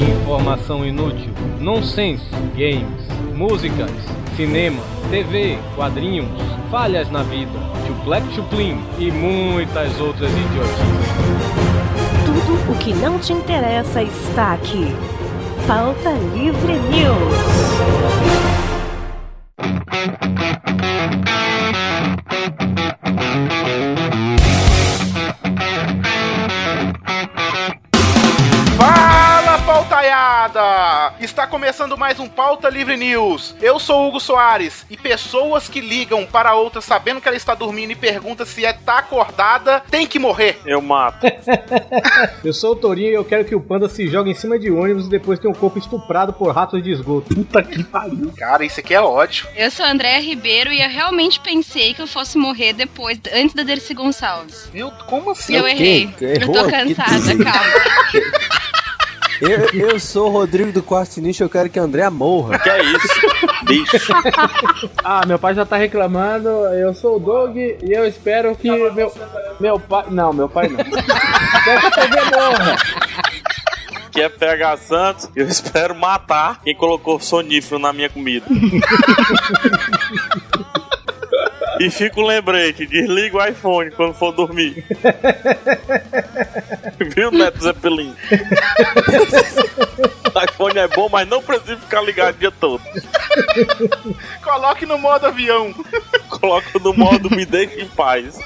Informação inútil, nonsense, games, músicas, cinema, TV, quadrinhos, falhas na vida, chuplec chuplin e muitas outras idiotices. Tudo o que não te interessa está aqui. Pauta Livre News. Está começando mais um Pauta Livre News. Eu sou Hugo Soares e pessoas que ligam para outra sabendo que ela está dormindo e perguntam se é tá acordada, tem que morrer. Eu mato. Eu sou o Torinho e eu quero que o panda se jogue em cima de ônibus e depois tenha um corpo estuprado por ratos de esgoto. Puta que pariu. Cara, isso aqui é ódio. Eu sou a Andréa Ribeiro e eu realmente pensei que eu fosse morrer depois, antes da Dercy Gonçalves. Meu, como assim? eu errei. Eu tô cansada, calma. Eu, eu sou o Rodrigo do Quarto Sinistro, eu quero que a Andréa morra. Que é isso? Bicho. Ah, meu pai já tá reclamando. Eu sou o Doug e eu espero que meu, meu pai. Não, meu pai não. Quero que a morra. Que é PH Santos. Eu espero matar quem colocou sonífero na minha comida. E fica o lembrete, desliga o iPhone quando for dormir. Viu, Neto Zeppelin? O iPhone é bom, mas não precisa ficar ligado o dia todo. Coloque no modo avião. Coloca no modo me deixe em paz.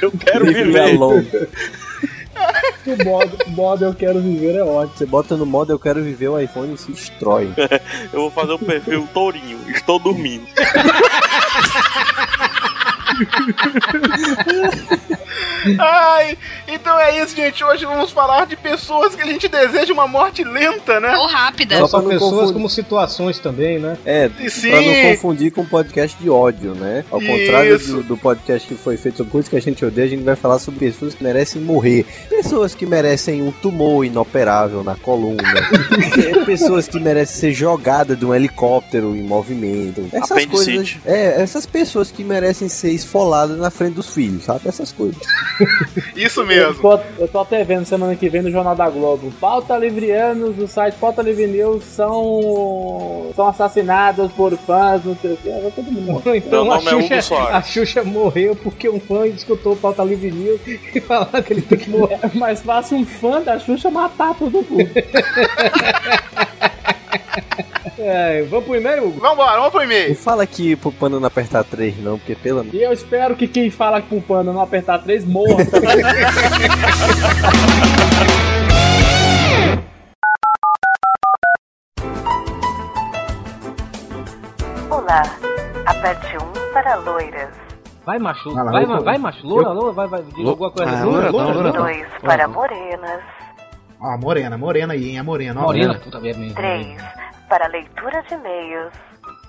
Eu quero viver. O modo, modo eu quero viver é ótimo. Você bota no modo eu quero viver o iPhone e se destrói. Eu vou fazer o perfil tourinho. Estou dormindo. Ai, então é isso, gente. Hoje vamos falar de pessoas que a gente deseja uma morte lenta, né? Ou rápida. Só Não só pessoas confundir. como situações também, né? É, sim. pra não confundir com podcast de ódio, né? Ao contrário Isso. do, do podcast que foi feito sobre coisas que a gente odeia, a gente vai falar sobre pessoas que merecem morrer. Pessoas que merecem um tumor inoperável na coluna. É, pessoas que merecem ser jogadas de um helicóptero em movimento. Essas Apendicite. coisas. É, essas pessoas que merecem ser esfoladas na frente dos filhos, sabe? Essas coisas. Isso Eu mesmo. tô, eu tô até vendo semana que vem no Jornal da Globo. Pauta Livrianos do site Pauta Livre News são, são assassinados por fãs, não sei o que. Todo mundo morrer. Então a é Xuxa, Soares. a Xuxa morreu porque um fã escutou o Pauta Livre News e falaram que ele tem que morrer. É mais fácil um fã da Xuxa matar todo mundo. É, vamos pro e-mail, Hugo? Vambora, vamos pro Não e-mail. fala aqui pro pano não apertar 3, não, porque pelo E eu espero que quem fala pro panda não apertar três morra também. Olá. Aperte 1 para loiras. Vai, macho. Vai lá, vai, eu tô- vai, macho. Loura, loura, vai, vai. Diga alguma coisa. Ah, Loura, loura, loura. 2 para morenas. Ó, morena, morena aí, hein? A morena, ó. Morena, puta merda. 3 para leitura de e-mails.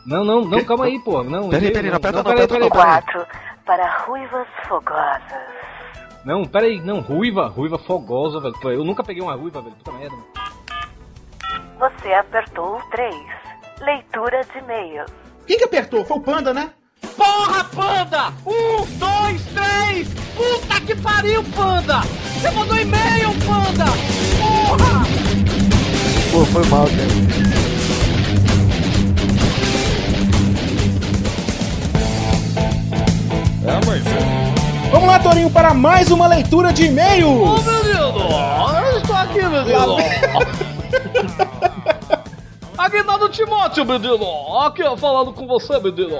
Não, não, não, calma aí, pô. Não, Peraí, peraí, não aperta não, peraí, aperta não, peraí, peraí. 4 para ruivas fogosas. Não, peraí, não, ruiva, ruiva fogosa, velho. Eu nunca peguei uma ruiva, velho. Puta merda. Você apertou o 3. Leitura de e-mails. Quem que apertou? Foi o Panda, né? Porra, panda! Um, dois, três! Puta que pariu, panda! Você mandou e-mail, panda! Porra! Pô, foi mal, cara. Vamos lá, Torinho, para mais uma leitura de e-mails. menino! Eu estou aqui, menino! Aguinaldo Timóteo, menino! Aqui, ó, falando com você, menino!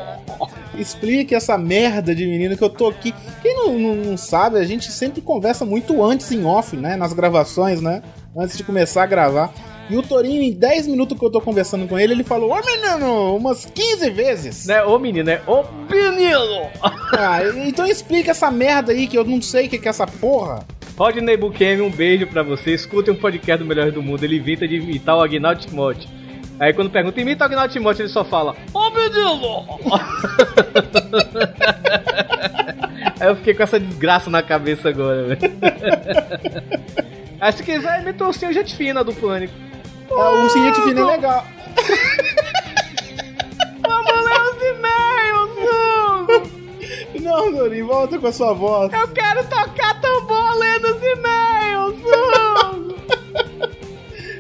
Explique essa merda de menino que eu tô aqui. Quem não, não, não sabe, a gente sempre conversa muito antes em off, né? Nas gravações, né? Antes de começar a gravar. E o Torinho, em 10 minutos que eu tô conversando com ele, ele falou: Ô menino, umas 15 vezes. Não é ô menino, é ô menino! Ah, então explica essa merda aí que eu não sei o que é essa porra. Rodney Bukemi, um beijo pra você. Escutem um podcast do Melhores do Mundo. Ele inventa de imitar o Agnaldo Timóteo. Aí quando pergunta, imita o Agnaldo Timóteo, ele só fala, ô menino! Aí eu fiquei com essa desgraça na cabeça agora, velho. Aí se quiser, imita o Senhor Gente Fina do Pânico. É, um seguinte filme legal. Vamos ler os e-mails, Zuko. Não, Dorin, volta com a sua voz. Eu quero tocar tambor lendo os e-mails,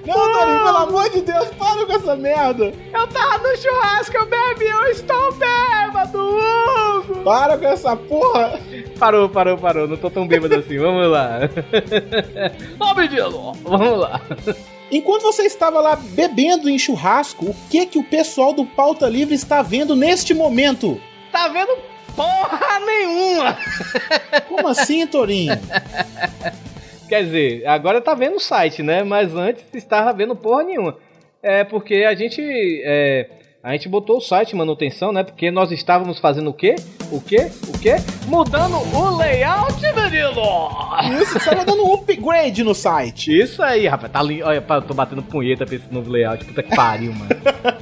Não, Dorin, pelo amor de Deus, para com essa merda! Eu tava no churrasco, eu bebi, eu estou bêbado, Hugo! Para com essa porra! Parou, parou, parou, não tô tão bêbado assim, vamos lá. Ó, menino, vamos lá. Enquanto você estava lá bebendo em churrasco, o que que o pessoal do Pauta Livre está vendo neste momento? Tá vendo porra nenhuma! Como assim, Torinho? Quer dizer, agora tá vendo o site, né? Mas antes estava vendo porra nenhuma. É porque a gente. É, a gente botou o site manutenção, né? Porque nós estávamos fazendo o quê? O quê? O quê? Mudando o layout, menino! Isso, você tá dando um upgrade no site. Isso aí, rapaz. Tá lindo. Olha, eu tô batendo punheta pra esse novo layout. Puta que pariu, mano.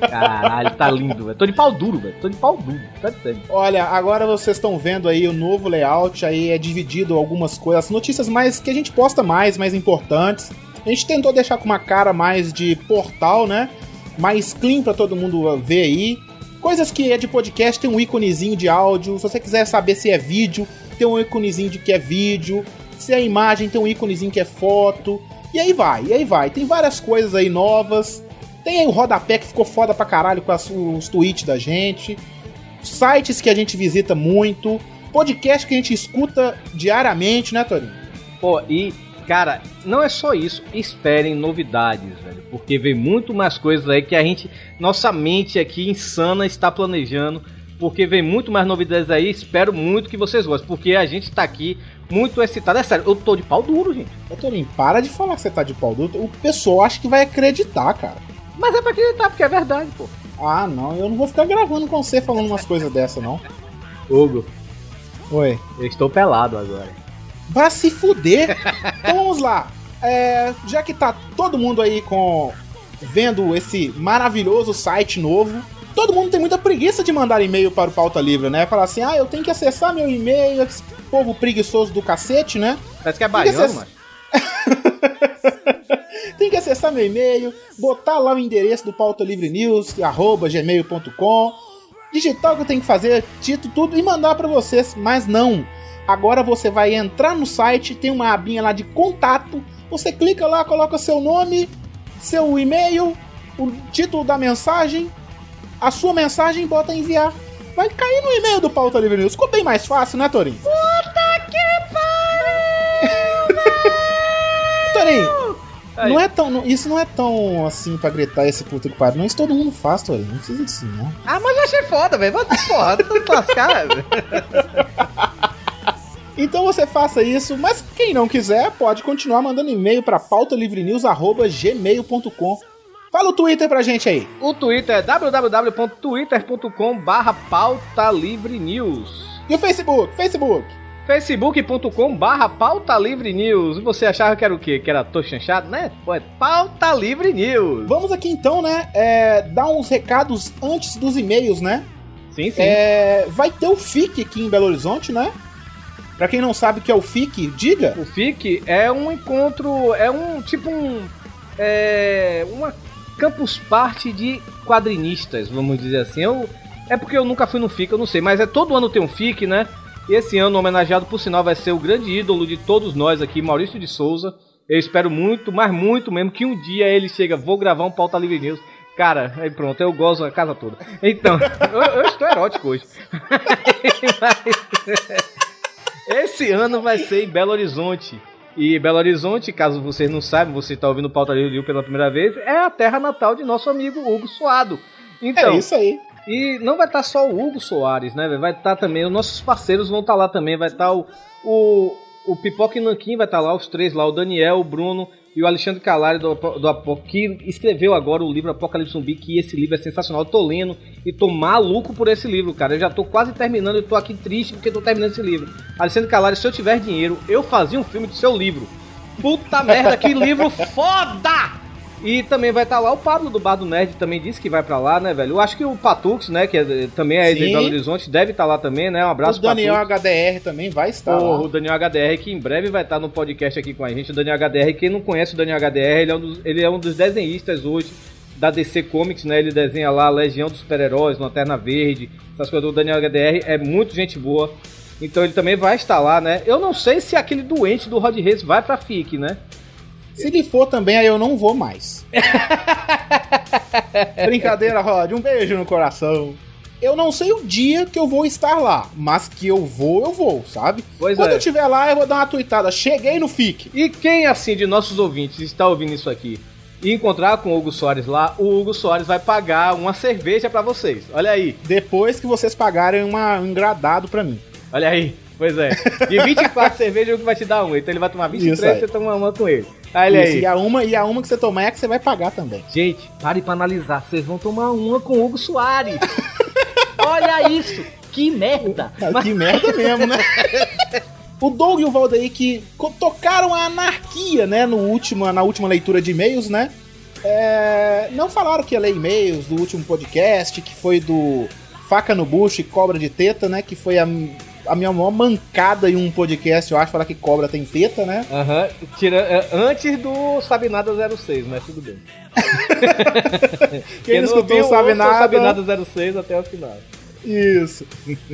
Caralho, tá lindo, velho. Tô de pau duro, velho. Tô de pau duro. Tá sério. Olha, agora vocês estão vendo aí o novo layout, aí é dividido algumas coisas, as notícias mais que a gente posta mais, mais importantes. A gente tentou deixar com uma cara mais de portal, né? Mais clean pra todo mundo ver aí. Coisas que é de podcast, tem um íconezinho de áudio. Se você quiser saber se é vídeo, tem um íconezinho de que é vídeo. Se é imagem, tem um íconezinho que é foto. E aí vai, e aí vai. Tem várias coisas aí novas. Tem aí o rodapé que ficou foda pra caralho com as- os tweets da gente. Sites que a gente visita muito. Podcast que a gente escuta diariamente, né, Torinho? Pô, e, cara, não é só isso. Esperem novidades, velho. Porque vem muito mais coisas aí que a gente. Nossa mente aqui insana está planejando. Porque vem muito mais novidades aí. Espero muito que vocês gostem. Porque a gente tá aqui muito excitado. É sério, eu tô de pau duro, gente. Ô, Torinho, para de falar que você tá de pau duro. O pessoal acha que vai acreditar, cara. Mas é pra acreditar, porque é verdade, pô. Ah, não, eu não vou ficar gravando com você falando umas coisas dessa, não. Hugo, Oi. eu estou pelado agora. Vai se fuder. então vamos lá. É, já que tá todo mundo aí com vendo esse maravilhoso site novo, todo mundo tem muita preguiça de mandar e-mail para o Pauta Livre, né? Falar assim, ah, eu tenho que acessar meu e-mail, esse povo preguiçoso do cacete, né? Parece que é baiano, vocês- mano. Tem que acessar meu e-mail, botar lá o endereço do Pauta Livre News, arroba gmail.com, digitar o que tem que fazer, título, tudo e mandar pra vocês. Mas não. Agora você vai entrar no site, tem uma abinha lá de contato. Você clica lá, coloca seu nome, seu e-mail, o título da mensagem, a sua mensagem e bota enviar. Vai cair no e-mail do Pauta Livre News. Ficou bem mais fácil, né, Torinho? Puta que pariu! Torinho, Aí. não é tão, não- isso não é tão assim pra gritar esse puta que pariu. Não, isso todo mundo faz, Torinho. Não precisa disso, não. Ah, mas eu achei foda, velho. Vai porra, tu lascar, velho. Então você faça isso, mas quem não quiser pode continuar mandando e-mail pra pautalivrenews@gmail.com. Fala o Twitter pra gente aí. O Twitter é www.twitter.com barra pauta livre news. E o Facebook? Facebook. facebook.com barra pauta livre news. E você achava que era o quê? Que era tô chanchado, né? Pô, é pauta livre news. Vamos aqui então, né? é, dar uns recados antes dos e-mails, né? Sim, sim. É, vai ter o FIC aqui em Belo Horizonte, né? Pra quem não sabe o que é o FIC, diga. O FIC é um encontro, é um tipo um. É. Uma campus party de quadrinistas, vamos dizer assim. Eu, é porque eu nunca fui no FIC, eu não sei, mas é todo ano tem um FIC, né? E esse ano, homenageado por sinal, vai ser o grande ídolo de todos nós aqui, Maurício de Souza. Eu espero muito, mas muito mesmo, que um dia ele chega, vou gravar um pauta livre news. Cara, aí pronto, eu gozo a casa toda. Então, eu, eu estou erótico hoje. Esse ano vai ser em Belo Horizonte. E Belo Horizonte, caso vocês não saibam, você está ouvindo o Pauta Livre pela primeira vez, é a terra natal de nosso amigo Hugo Suado. Então, é isso aí. e não vai estar só o Hugo Soares, né? Vai estar também, os nossos parceiros vão estar lá também. Vai estar o, o, o Pipoca e Nanquim, vai estar lá, os três lá, o Daniel, o Bruno e o Alexandre Calari do, do Apo- que escreveu agora o livro Apocalipse Zumbi, que esse livro é sensacional. Eu tô lendo e tô maluco por esse livro, cara. Eu já tô quase terminando e tô aqui triste porque tô terminando esse livro. Alexandre Calari, se eu tiver dinheiro, eu fazia um filme do seu livro. Puta merda, que livro foda! E também vai estar lá o Pablo do Bar do Nerd, também disse que vai pra lá, né, velho? Eu acho que o Patux, né, que é- também é de. Belo Horizonte, deve estar lá também, né? Um abraço o Daniel Patux. HDR também vai estar Porra, lá. o Daniel HDR, que em breve vai estar no podcast aqui com a gente. O Daniel HDR, quem não conhece o Daniel HDR, ele é um dos, ele é um dos desenhistas hoje da DC Comics, né? Ele desenha lá a Legião dos Super-Heróis, Lanterna Verde, essas coisas. O Daniel HDR é muito gente boa. Então ele também vai estar lá, né? Eu não sei se aquele doente do Rod Reis vai pra FIC, né? Se ele for também, aí eu não vou mais. Brincadeira, Rod. Um beijo no coração. Eu não sei o dia que eu vou estar lá, mas que eu vou, eu vou, sabe? Pois Quando é. eu estiver lá, eu vou dar uma tuitada. Cheguei no FIC. E quem, assim, de nossos ouvintes está ouvindo isso aqui e encontrar com o Hugo Soares lá, o Hugo Soares vai pagar uma cerveja pra vocês. Olha aí, Depois que vocês pagarem uma, um gradado pra mim. olha aí. Pois é. De 24 cervejas, o Hugo vai te dar uma. Então ele vai tomar Isso 23 aí. você toma uma com ele. Olha Isso, aí. e, a uma, e a uma que você tomar é que você vai pagar também. Gente, pare pra analisar. Vocês vão tomar uma com o Hugo Soares. Olha isso. Que merda. Cara, que merda mesmo, né? O Doug e o Valdeir que tocaram a anarquia, né, no último, na última leitura de e-mails, né? É, não falaram que ia ler e-mails do último podcast, que foi do Faca no Bucho e Cobra de Teta, né? Que foi a, a minha maior mancada em um podcast, eu acho, falar que cobra tem teta, né? Aham. Tira, é, antes do Sabe Nada 06, mas tudo bem. Quem não escutou ouviu, sabe nada. Sabe Nada 06 até o final. Isso.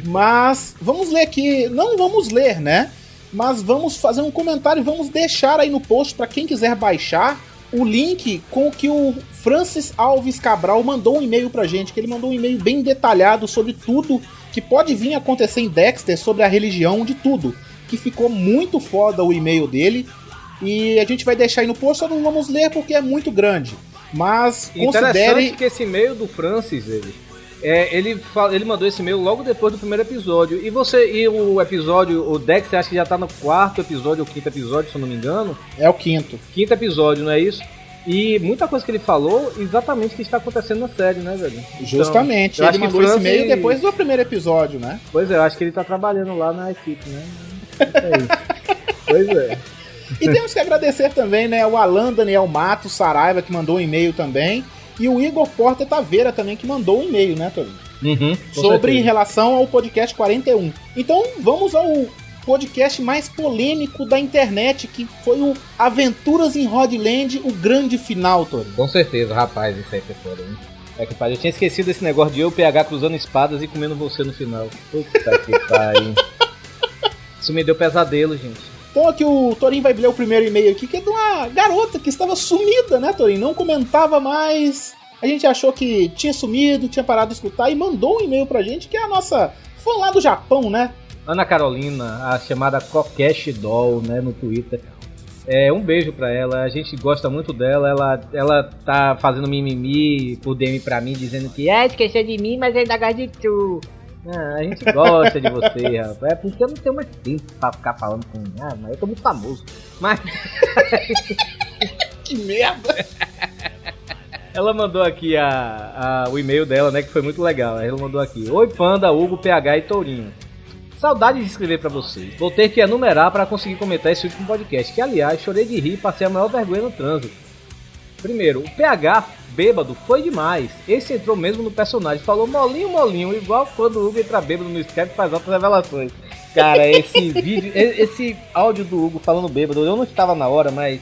Mas vamos ler aqui, não vamos ler, né? Mas vamos fazer um comentário e vamos deixar aí no post para quem quiser baixar o link com o que o Francis Alves Cabral mandou um e-mail pra gente, que ele mandou um e-mail bem detalhado sobre tudo que pode vir a acontecer em Dexter, sobre a religião, de tudo. Que ficou muito foda o e-mail dele. E a gente vai deixar aí no post, só não vamos ler porque é muito grande. Mas considere. que esse e-mail do Francis, ele, é, ele, fala- ele mandou esse e-mail logo depois do primeiro episódio. E você, e o episódio, o Dex, acho que já tá no quarto episódio ou quinto episódio, se eu não me engano. É o quinto. Quinto episódio, não é isso? E muita coisa que ele falou, exatamente o que está acontecendo na série, né, velho? Então, Justamente. eu acho ele que mandou esse e-mail depois do primeiro episódio, né? Pois é, eu acho que ele tá trabalhando lá na equipe, né? É isso. pois é. E temos que agradecer também, né, o Alan Daniel Matos Saraiva, que mandou um e-mail também. E o Igor Porta Taveira também, que mandou um e-mail, né, Torinho? Uhum, Sobre em certeza. relação ao podcast 41. Então, vamos ao podcast mais polêmico da internet, que foi o Aventuras em Rodland, o grande final, Torinho. Com certeza, rapaz, isso aí foi foda, hein? É que pariu. Eu tinha esquecido desse negócio de eu PH cruzando espadas e comendo você no final. Puta que pariu. Isso me deu pesadelo, gente. Então aqui o Torinho vai ler o primeiro e-mail aqui, que é de uma garota que estava sumida, né, Torinho? Não comentava mais. A gente achou que tinha sumido, tinha parado de escutar e mandou um e-mail pra gente, que é a nossa fã lá do Japão, né? Ana Carolina, a chamada Kokeshi Doll, né, no Twitter. É, um beijo pra ela, a gente gosta muito dela, ela, ela tá fazendo mimimi por DM pra mim, dizendo que ah, esqueceu de mim, mas ainda gosta de tu. Ah, a gente gosta de você, rapaz. É porque eu não tenho mais tempo pra ficar falando com. Ah, mas eu tô muito famoso. Mas. Que merda! Ela mandou aqui a, a- o e-mail dela, né? Que foi muito legal. Ela mandou aqui: Oi, Panda, Hugo, PH e Tourinho. Saudade de escrever pra vocês. Vou ter que enumerar para conseguir comentar esse último podcast. Que, aliás, chorei de rir e passei a maior vergonha no trânsito. Primeiro, o PH bêbado foi demais. Esse entrou mesmo no personagem. Falou molinho, molinho, igual quando o Hugo entra bêbado no Skype e faz altas revelações. Cara, esse vídeo, esse áudio do Hugo falando bêbado, eu não estava na hora, mas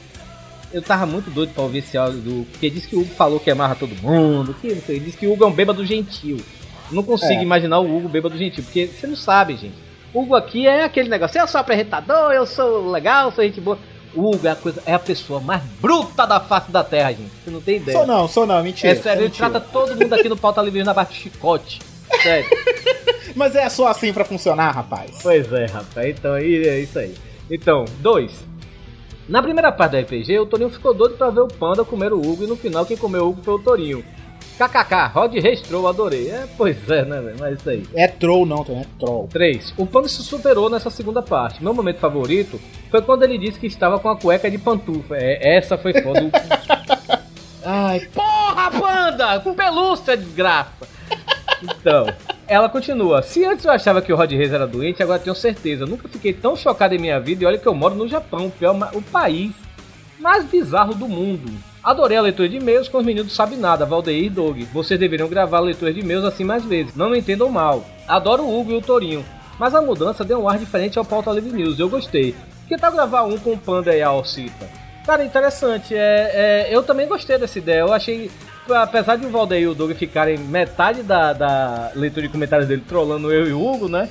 eu tava muito doido pra ouvir esse áudio do Hugo, porque diz que o Hugo falou que amarra todo mundo, que não sei, diz que o Hugo é um bêbado gentil. Não consigo É. imaginar o Hugo bêbado gentil, porque você não sabe, gente. O Hugo aqui é aquele negócio, eu sou apresentador, eu sou legal, sou gente boa. O Hugo é a, coisa, é a pessoa mais bruta da face da terra, gente. Você não tem ideia. Sou não, sou não, mentira. é sério, ele mentira. trata todo mundo aqui no pauta livre na bate chicote. Sério. Mas é só assim pra funcionar, rapaz. Pois é, rapaz. Então aí é isso aí. Então, dois. Na primeira parte do RPG, o Torinho ficou doido pra ver o Panda comer o Hugo e no final quem comeu o Hugo foi o Torinho. KKK, Rod Restrou, adorei. É, pois é, né, velho? Mas isso aí. É troll não, Torinho, é troll. 3. O Panda se superou nessa segunda parte. Meu momento favorito foi quando ele disse que estava com a cueca de pantufa. É, essa foi foda. Ai, porra, Panda! Com pelúcia, desgraça! Então, ela continua. Se antes eu achava que o Rod Reis era doente, agora tenho certeza. Nunca fiquei tão chocado em minha vida e olha que eu moro no Japão, o, pior, o país mais bizarro do mundo. Adorei a leitura de e-mails com os meninos do Sabe Nada, Valdeir e Doug. Vocês deveriam gravar a leitura de e-mails assim mais vezes. Não me entendam mal. Adoro o Hugo e o Torinho. Mas a mudança deu um ar diferente ao Pauta Livre News. Eu gostei. Que tal gravar um com o Panda e a Alcita? Cara, interessante. É, é, eu também gostei dessa ideia. Eu achei, apesar de o Valdeir e o Doug ficarem metade da, da leitura de comentários dele trolando eu e o Hugo, né?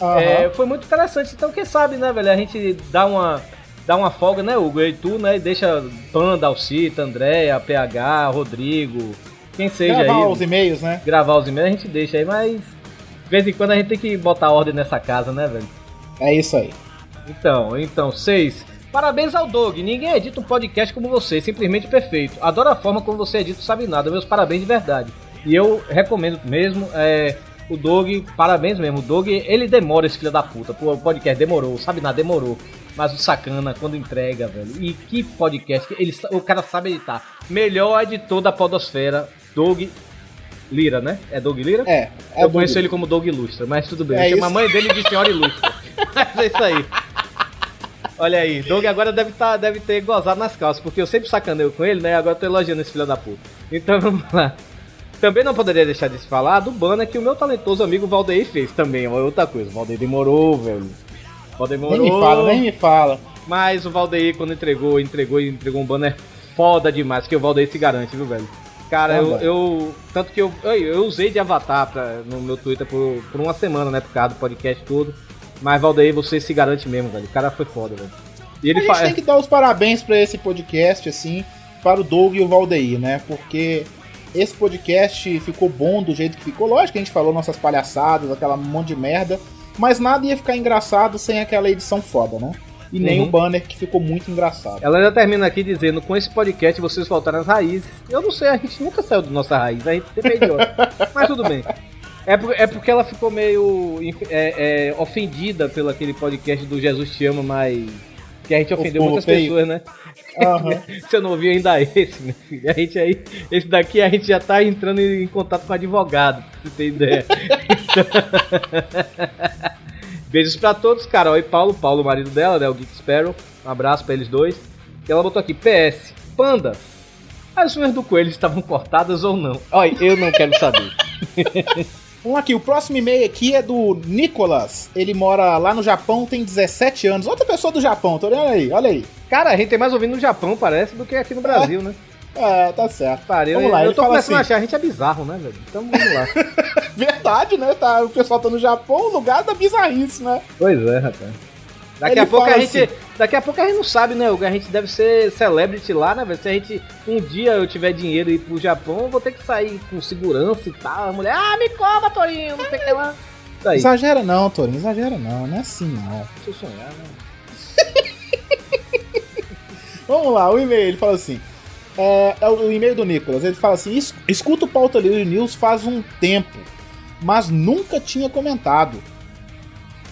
Aham. É, foi muito interessante. Então, quem sabe, né, velho? A gente dá uma. Dá uma folga, né, Hugo? E tu, né, deixa Panda, Alcita, Andréia, PH, Rodrigo, quem seja Gravar aí. os e-mails, né? Gravar os e-mails a gente deixa aí, mas de vez em quando a gente tem que botar ordem nessa casa, né, velho? É isso aí. Então, então, seis. Parabéns ao Dog. Ninguém edita um podcast como você, simplesmente perfeito. Adoro a forma como você edita o Sabe Nada. Meus parabéns de verdade. E eu recomendo mesmo, é, o Dog, parabéns mesmo. O Dog, ele demora esse filho da puta. O podcast demorou, o Sabe Nada demorou. Mas o sacana, quando entrega, velho. E que podcast, ele, o cara sabe editar. Melhor editor da podosfera, Dog Lira, né? É Doug Lira? É. é eu conheço ele como Doug Ilustra, mas tudo bem. É eu a mãe dele de Senhora Ilustra. mas é isso aí. Olha aí, Doug agora deve, tá, deve ter gozado nas calças, porque eu sempre sacaneio com ele, né? Agora eu tô elogiando esse filho da puta. Então vamos lá. Também não poderia deixar de se falar do banner que o meu talentoso amigo Valdeir fez também. ó, Outra coisa, o Valdeir demorou, velho. Valdeir Nem demorou. me fala, nem me fala. Mas o Valdeir, quando entregou, entregou entregou um banner foda demais, que o Valdeir se garante, viu, velho? Cara, eu, eu- Tanto que eu, eu, eu usei de avatar pra- no meu Twitter por, por uma semana, né? Por causa do podcast todo. Mas, Valdeir, você se garante mesmo, velho. O cara foi foda, velho. E ele a gente fa- tem que dar os parabéns pra esse podcast, assim, para o Doug e o Valdeir, né? Porque esse podcast ficou bom do jeito que ficou. Lógico que a gente falou nossas palhaçadas, aquela monte de merda, mas nada ia ficar engraçado sem aquela edição foda, né? E nem Uhum. o banner que ficou muito engraçado. Ela já termina aqui dizendo: com esse podcast vocês voltaram às raízes. Eu não sei, a gente nunca saiu da nossa raiz, a gente sempre é idiota. Mas tudo bem. É, por- é porque ela ficou meio é, é, ofendida pelo aquele podcast do Jesus Te Ama, mas. Que a gente ofendeu muitas feio. pessoas, né? Aham. Você não ouviu ainda esse, meu filho. A gente aí. Esse daqui a gente já tá entrando em contato com advogado, pra você ter ideia. Beijos pra todos, Carol e Paulo. Paulo, marido dela, né? O Geek Sparrow. Um abraço pra eles dois. E ela botou aqui: PS, Panda. As unhas do coelho estavam cortadas ou não? Olha, eu não quero saber. Vamos aqui, o próximo e-mail aqui é do Nicolas. Ele mora lá no Japão, tem 17 anos. Outra pessoa do Japão, tô olhando aí, olha aí. Cara, a gente tem mais ouvindo no Japão, parece, do que aqui no Brasil, né? É, tá certo. Pariu, Vamos lá, eu tô começando assim. a achar, a gente é bizarro, né, velho? Então vamos lá. Verdade, né? Tá, o pessoal tá no Japão, o lugar da bizarrice, né? Pois é, rapaz. Daqui Ele a pouco a gente. assim- Daqui a pouco a gente não sabe, né? Hugo? A gente deve ser celebrity lá, né, velho? Se a gente um dia eu tiver dinheiro e ir pro Japão, eu vou ter que sair com segurança e tal. A mulher, ah, me cobra, Torinho, não sei o que lá. Isso aí. Exagera não, Torinho, exagera não, não é assim não. Deixa eu sonhar, né? Vamos lá, o e-mail, ele fala assim. É, é o e-mail do Nicolas, ele fala assim: "Es- escuto o Pauta Livre News faz um tempo, mas nunca tinha comentado.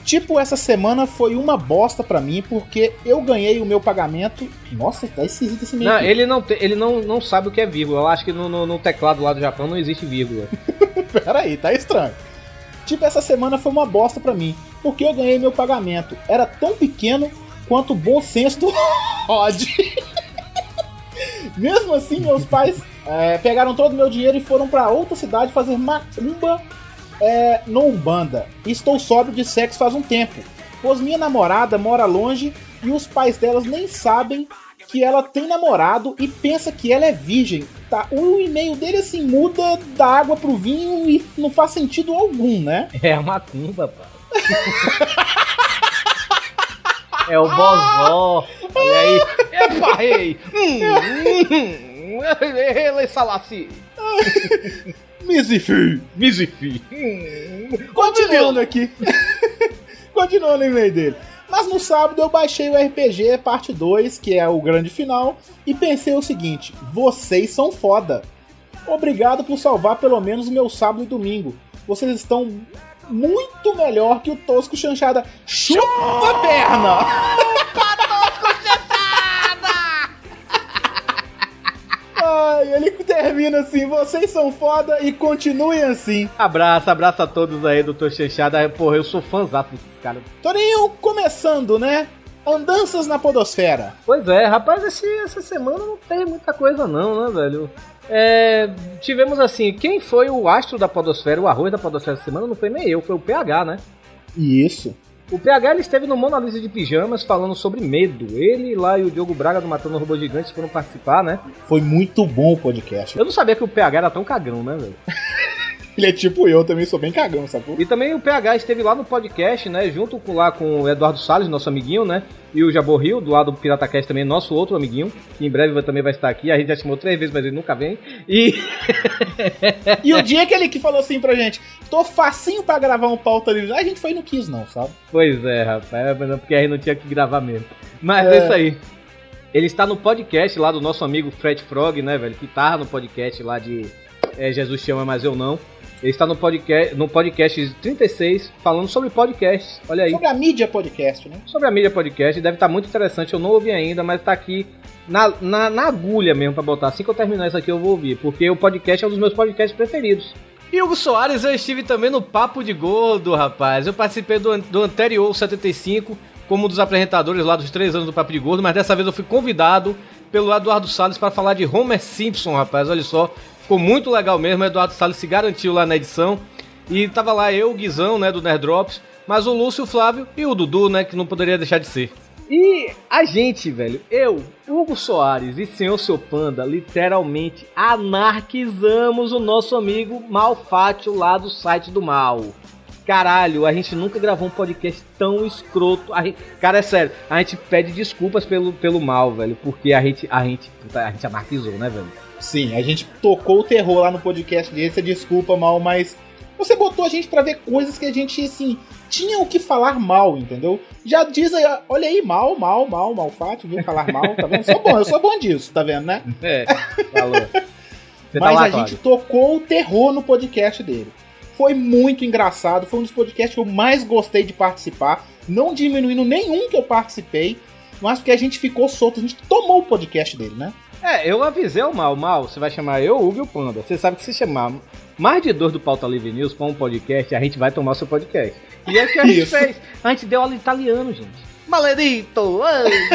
Tipo, essa semana foi uma bosta pra mim, porque eu ganhei o meu pagamento. Nossa, tá esquisito esse e-mail. Não, ele não, te- ele não, não sabe o que é vírgula. Eu acho que no, no- no teclado lá do Japão não existe vírgula. Peraí, tá estranho. Tipo, essa semana foi uma bosta pra mim, porque eu ganhei meu pagamento. Era tão pequeno quanto o bom senso do Rod. Mesmo assim, meus pais é, pegaram todo o meu dinheiro e foram pra outra cidade fazer macumba é, no Umbanda. Estou sóbrio de sexo faz um tempo, pois minha namorada mora longe e os pais delas nem sabem que ela tem namorado e pensa que ela é virgem. Tá, o e-mail dele assim muda da água pro vinho e não faz sentido algum, né? É a macumba, pai. é o bozó. Olha aí. Epa, rei. Hum, hum, Ele salaci. Mizifi. Mizifi. Continuando aqui. Continuando o e-mail dele. Mas no sábado eu baixei o RPG parte 2, que é o grande final, e pensei o seguinte: vocês são foda. Obrigado por salvar pelo menos o meu sábado e domingo. Vocês estão muito melhor que o Tosco Chanchada. Chupa a perna! Ai, ele termina assim: vocês são foda e continuem assim. Abraço, abraço a todos aí, doutor Chechada. Porra, eu sou fãzato desses caras. Torinho, começando, né? Andanças na Podosfera. Pois é, rapaz, esse, essa semana não tem muita coisa não, né, velho? É, tivemos assim, quem foi o astro da podosfera, o arroz da podosfera essa semana não foi nem eu, foi o PH, né? Isso. O PH ele esteve no Mona Lisa de Pijamas falando sobre medo. Ele lá e o Diogo Braga do Matando Robô Gigante foram participar, né? Foi muito bom o podcast. Eu não sabia que o PH era tão cagão, né, velho? Ele é tipo eu, também sou bem cagão, sacou? E também o PH esteve lá no podcast, né? Junto com, lá com o Eduardo Salles, nosso amiguinho, né? E o Jabor Rio, do lado do PirataCast também, nosso outro amiguinho, que em breve também vai estar aqui. A gente já chamou três vezes, mas ele nunca vem. E. E o dia que ele que falou assim pra gente, tô facinho pra gravar um pauta livre, a gente foi e não quis não, sabe? Pois é, rapaz, não, porque a gente não tinha que gravar mesmo. Mas é. É. isso aí. Ele está no podcast lá do nosso amigo Fred Frog, né, velho? Que tá no podcast lá de é, Jesus Chama, mas eu não. Ele está no podcast, no podcast 36, falando sobre podcasts. Olha aí. Sobre a mídia podcast, né? Sobre a mídia podcast. Deve estar muito interessante. Eu não ouvi ainda, mas tá aqui na, na, na agulha mesmo pra botar. Assim que eu terminar isso aqui, eu vou ouvir. Porque o podcast é um dos meus podcasts preferidos. E Hugo Soares, eu estive também no Papo de Gordo, rapaz. Eu participei do, do anterior, o 75, como um dos apresentadores lá dos três anos do Papo de Gordo, mas dessa vez eu fui convidado pelo Eduardo Salles para falar de Homer Simpson, rapaz. Olha só, ficou muito legal mesmo. Eduardo Salles se garantiu lá na edição. E tava lá eu, o Guizão, né, do Nerd Drops, mas o Lúcio, o Flávio e o Dudu, né, que não poderia deixar de ser. E a gente, velho, eu, Hugo Soares e Senhor Seu Panda, literalmente anarquizamos o nosso amigo Malfátio lá do site do Mal. Caralho, a gente nunca gravou um podcast tão escroto. Gente- cara, é sério, a gente pede desculpas pelo, pelo mal, velho, porque a gente, a gente, puta, a gente anarquizou, né, velho? Sim, a gente tocou o terror lá no podcast dele, você desculpa mal, mas você botou a gente pra ver coisas que a gente, assim, tinha o que falar mal, entendeu? Já diz aí, olha aí, mal, mal, mal, malfátio, vem falar mal, tá vendo? Sou bom, eu sou bom disso, tá vendo, né? É, falou. Você tá Mas lá, a gente tocou o terror no podcast dele. Foi muito engraçado, foi um dos podcasts que eu mais gostei de participar, não diminuindo nenhum que eu participei, mas porque a gente ficou solto, a gente tomou o podcast dele, né? É, eu avisei o Mal, Mal, você vai chamar eu, o Hugo e o Panda. Você sabe que se chamar mais de dois do Pauta Livre News pra um podcast, a gente vai tomar o seu podcast. E é o que a gente fez. A gente deu aula em italiano, gente. Maledito,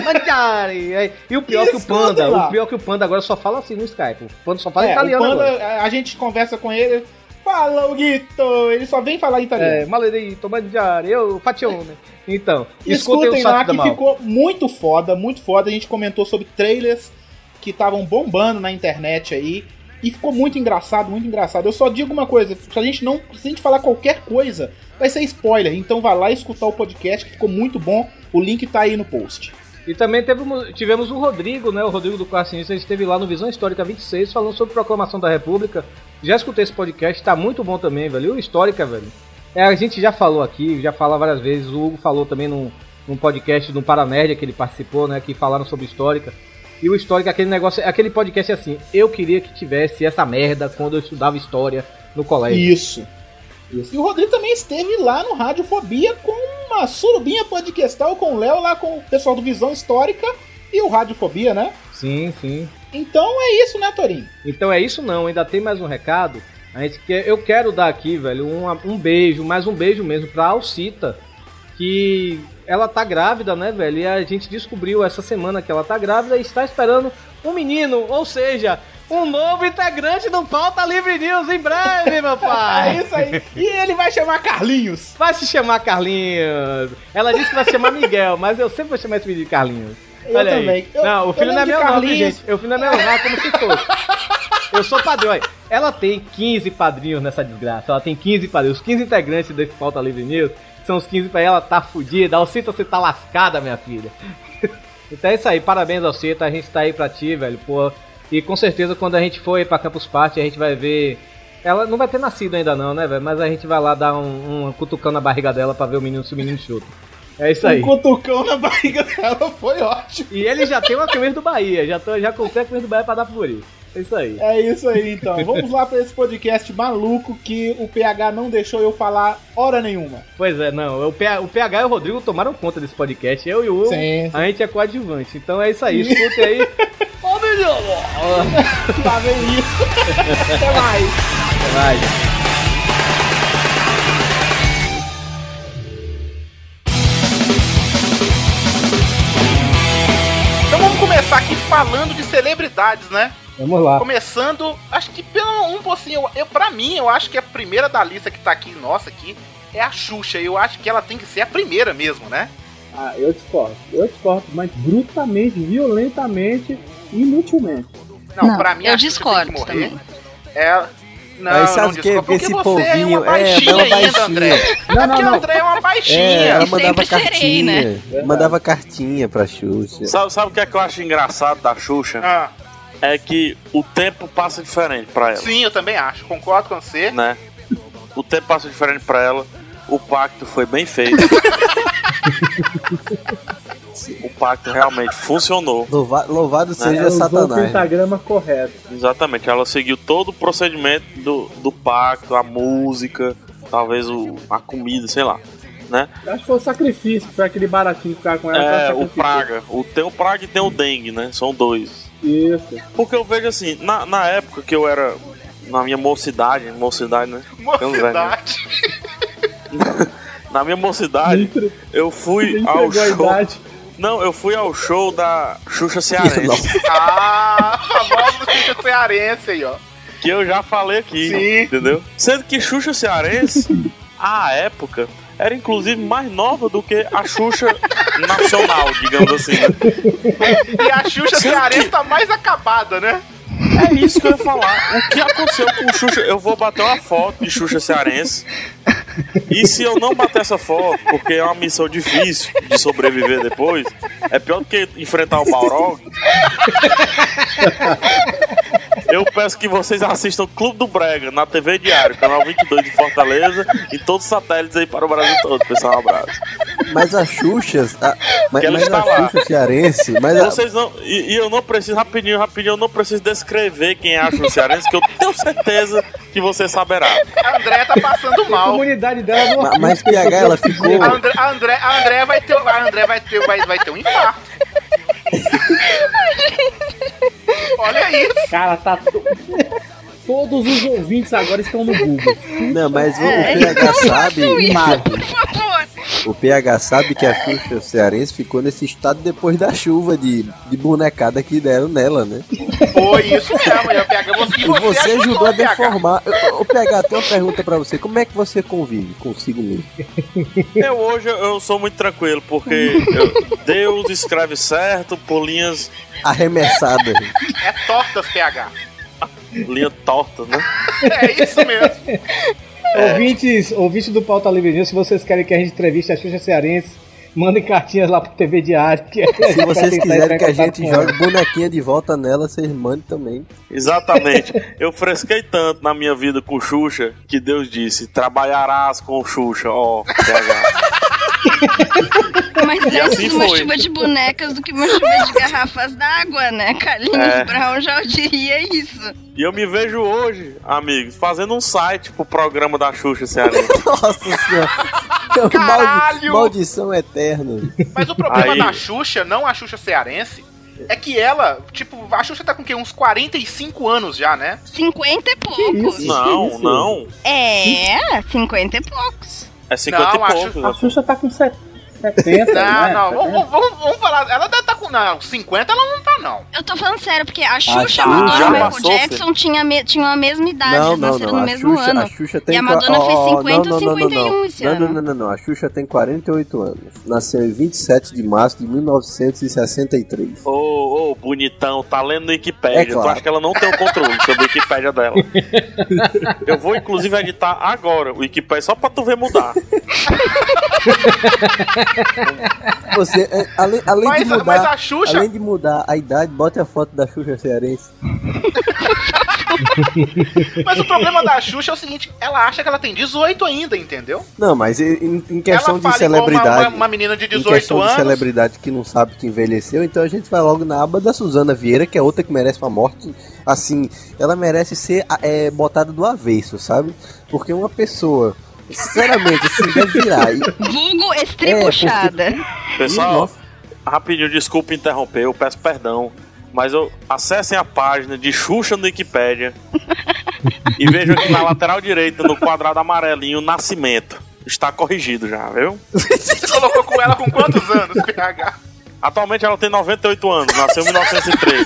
mangiare. E o pior que o Panda, o pior que o Panda agora só fala assim no Skype. O Panda só fala É, italiano o Panda, a gente conversa com ele, fala o Guito, ele só vem falar É, italiano. maledito, mangiare, eu, fatione. Então, escutem Escutem lá que ficou muito foda, muito foda. A gente comentou sobre trailers que estavam bombando na internet aí. E ficou muito engraçado, muito engraçado. Eu só digo uma coisa: se a gente não. Se a gente falar qualquer coisa, vai ser spoiler. Então vai lá escutar o podcast, que ficou muito bom. O link tá aí no post. E também teve- tivemos o Rodrigo, né? O Rodrigo do ele esteve lá no Visão Histórica 26 falando sobre Proclamação da República. Já escutei esse podcast, tá muito bom também, velho. E o Histórica, velho. É, a gente já falou aqui, já falou várias vezes. O Hugo falou também num, num podcast do Paranerd que ele participou, né? Que falaram sobre Histórica. E o Histórica, aquele negócio, aquele podcast é assim. Eu queria que tivesse essa merda quando eu estudava História no colégio. Isso. Isso. E o Rodrigo também esteve lá no Radiofobia com uma surubinha podcastal com o Léo, lá com o pessoal do Visão Histórica e o Radiofobia, né? Sim, sim. Então é isso, né, Torinho? Então é isso não, ainda tem mais um recado. A gente quer, eu quero dar aqui, velho, um, um beijo, mais um beijo mesmo pra Alcita, que ela tá grávida, né, velho? E a gente descobriu essa semana que ela tá grávida e está esperando um menino, ou seja, um novo integrante do Pauta Livre News em breve, meu É pai. isso aí. E ele vai chamar Carlinhos. Vai se chamar Carlinhos. Ela disse que vai se chamar Miguel, mas eu sempre vou chamar esse menino de Carlinhos. Eu Olha também. Eu- não, o filho não é meu Carlinhos. gente? O filho não é meu é como se fosse. Eu sou padrinho. Ela tem 15 padrinhos nessa desgraça. Ela tem 15 padrinhos. Os 15 integrantes desse Pauta Livre News são os 15 pra ela tá fudida. Alcita, você tá lascada, minha filha. Então é isso aí, parabéns, Alcita. A gente tá aí pra ti, velho. Pô. E com certeza quando a gente for pra Campus Party, a gente vai ver. Ela não vai ter nascido ainda não, né, velho? Mas a gente vai lá dar um, um cutucão na barriga dela pra ver o menino se o menino chuta. É isso aí. Um cutucão na barriga dela foi ótimo. E ele já tem uma camisa do Bahia. Já, tô, já comprei a camisa do Bahia pra dar pro guri. É isso aí. É isso aí, então. Vamos lá pra esse podcast maluco que o PH não deixou eu falar hora nenhuma. Pois é, não. O, P- o PH e o Rodrigo tomaram conta desse podcast. Eu e o Hugo, Sim. a gente é coadjuvante. Então é isso aí. Escute aí. Ô, menino! Lá vem isso. Até mais. Vai. Então vamos começar aqui falando de celebridades, né? Vamos lá. Começando, acho que pelo um pouquinho, eu, eu, pra mim, eu acho que a primeira da lista que tá aqui, nossa, aqui, é a Xuxa. Eu acho que ela tem que ser a primeira mesmo, né? Ah, eu discordo. Eu discordo, mas brutamente, violentamente, inutilmente. Não, Não, pra mim eu a Xuxa discordo tem que morrer. também. É, Não, Aí sabe não o quê? desculpa, Porque porque esse você é povinho- uma é, baixinha uma ainda. André. Não, não, Porque o não. André é uma É, baixinha. ela E mandava sempre serei, cartinha. né? Mandava cartinha pra Xuxa. Sabe, sabe o que é que eu acho engraçado da Xuxa? Ah, É que o tempo passa diferente pra ela, sim, eu também acho. Concordo com você. né? O tempo passa diferente pra ela. O pacto foi bem feito. o pacto realmente funcionou. Louva- louvado Ela seja usou o Satanás. pentagrama correto. Exatamente, ela seguiu todo o procedimento do, do pacto, a música, talvez o, a comida, sei lá. Né? Acho que foi o sacrifício, foi aquele baratinho ficar com ela. É, o praga. O, tem o praga e tem o dengue, né? São dois. Isso. Porque eu vejo assim, na, na época que eu era. Na minha mocidade, mocidade, né? Mocidade. Na minha mocidade, eu fui ao show. idade. Não, eu fui ao show da Xuxa Cearense. Ah, famoso Xuxa cearense aí, ó. que eu já falei aqui, Sim. entendeu? Sendo que Xuxa Cearense, à época, era inclusive mais nova do que a Xuxa nacional, digamos assim. E a Xuxa cearense que- tá mais acabada, né? É isso que eu ia falar. O que aconteceu com o Xuxa? Eu vou bater uma foto de Xuxa Cearense. E se eu não bater essa foto, porque é uma missão difícil de sobreviver depois, é pior do que enfrentar o Balrog. Eu peço que vocês assistam Clube do Brega na TV Diário, canal 22 de Fortaleza e todos os satélites aí para o Brasil todo. Pessoal, um abraço. Mas a Xuxa. A, mas mas está a lá. Xuxa cearense. Mas a, Vocês não. E, e eu não preciso, rapidinho, rapidinho, eu não preciso descrever quem é a Xuxa Cearense, que eu tenho certeza que você saberá. A André tá passando A mal. comunidade dela não ma- mas PH ela ficou. A André, a André, a André vai ter, a André vai ter, vai, vai ter um infarto. Olha isso. Cara, tá. to- Todos os ouvintes agora estão no Google. Não, mas o, o É, PH não sabe. isso, por favor. O PH sabe que a Xuxa cearense ficou nesse estado depois da chuva de, de bonecada que deram nela, né? Foi isso mesmo, eu pego você. E você ajudou a PH. deformar. Eu- Ô PH, tem uma pergunta pra você. Como é que você convive consigo mesmo? Eu hoje eu sou muito tranquilo, porque eu- Deus escreve certo por linhas, Arremessada. É tortas, PH. linha torta, né? É isso mesmo. Ouvintes, ouvintes do Pauta Livre News, se vocês querem que a gente entreviste a Xuxa Cearense, mandem cartinhas lá pro TV Diário. Que Se vocês quiserem que a gente jogue bonequinha de volta nela, vocês mandem também. Exatamente. Eu fresquei tanto na minha vida com Xuxa que Deus disse: trabalharás com Xuxa, ó. PH. Mas E antes assim uma foi. chuva de bonecas do que uma chuva de garrafas d'água, né? Carlinhos É. Brown já diria isso. E eu me vejo hoje, amigos, fazendo um site pro programa da Xuxa Cearense. Nossa senhora. Maldi- Caralho! maldição eterna. Mas o problema Aí. da Xuxa, não a Xuxa cearense, é que ela, tipo, a Xuxa tá com o quê? Uns 45 anos já, né? 50 e poucos. isso? Não, isso? não. É, 50 e poucos. É 50 Não, e acho-. A Xuxa tá com set- 70. Não, né? não, vamos, vamos- vamos falar. Ela deve tá com. Não, 50 ela não tá, não. Eu tô falando sério, porque a Xuxa, Xuxa a Madonna e o Michael Jackson tinha me- tinham a mesma idade, Não, eles não, nasceram não. no mesmo Xuxa, ano. a Xuxa tem. E a Madonna ó, fez ó, 50 não, não, ou não, não, 51 esse não, ano. Não, não, não, não. A Xuxa tem 48 anos. Nasceu em 27 de março de 1963. Ô, ô, bonitão, tá lendo no Wikipédia. É claro. Tu acha que ela não tem o controle sobre a Wikipédia dela? Eu vou, inclusive, editar agora o Wikipédia só pra tu ver mudar. Você, é, além, além Mas, de mudar, Xuxa. além de mudar a idade, bote a foto da Xuxa cearense. Mas o problema da Xuxa é o seguinte: ela acha que ela tem 18 ainda, entendeu? Não, mas em, em questão de igual uma, celebridade, uma, uma menina de em 18 questão de anos. celebridade que não sabe que envelheceu, então a gente vai logo na aba da Suzana Vieira, que é outra que merece uma morte. Assim, ela merece ser é, botada do avesso, sabe? Porque uma pessoa, sinceramente, assim, deve virar. E, Vulgo estribuchada. Pessoal, Nossa. rapidinho, desculpa interromper, eu peço perdão. Mas eu, acessem a página de Xuxa no Wikipédia e vejam aqui na lateral direita, no quadrado amarelinho, Nascimento. Está corrigido já, viu? Você colocou com ela com quantos anos, PH? Atualmente ela tem 98 anos, nasceu em 1903.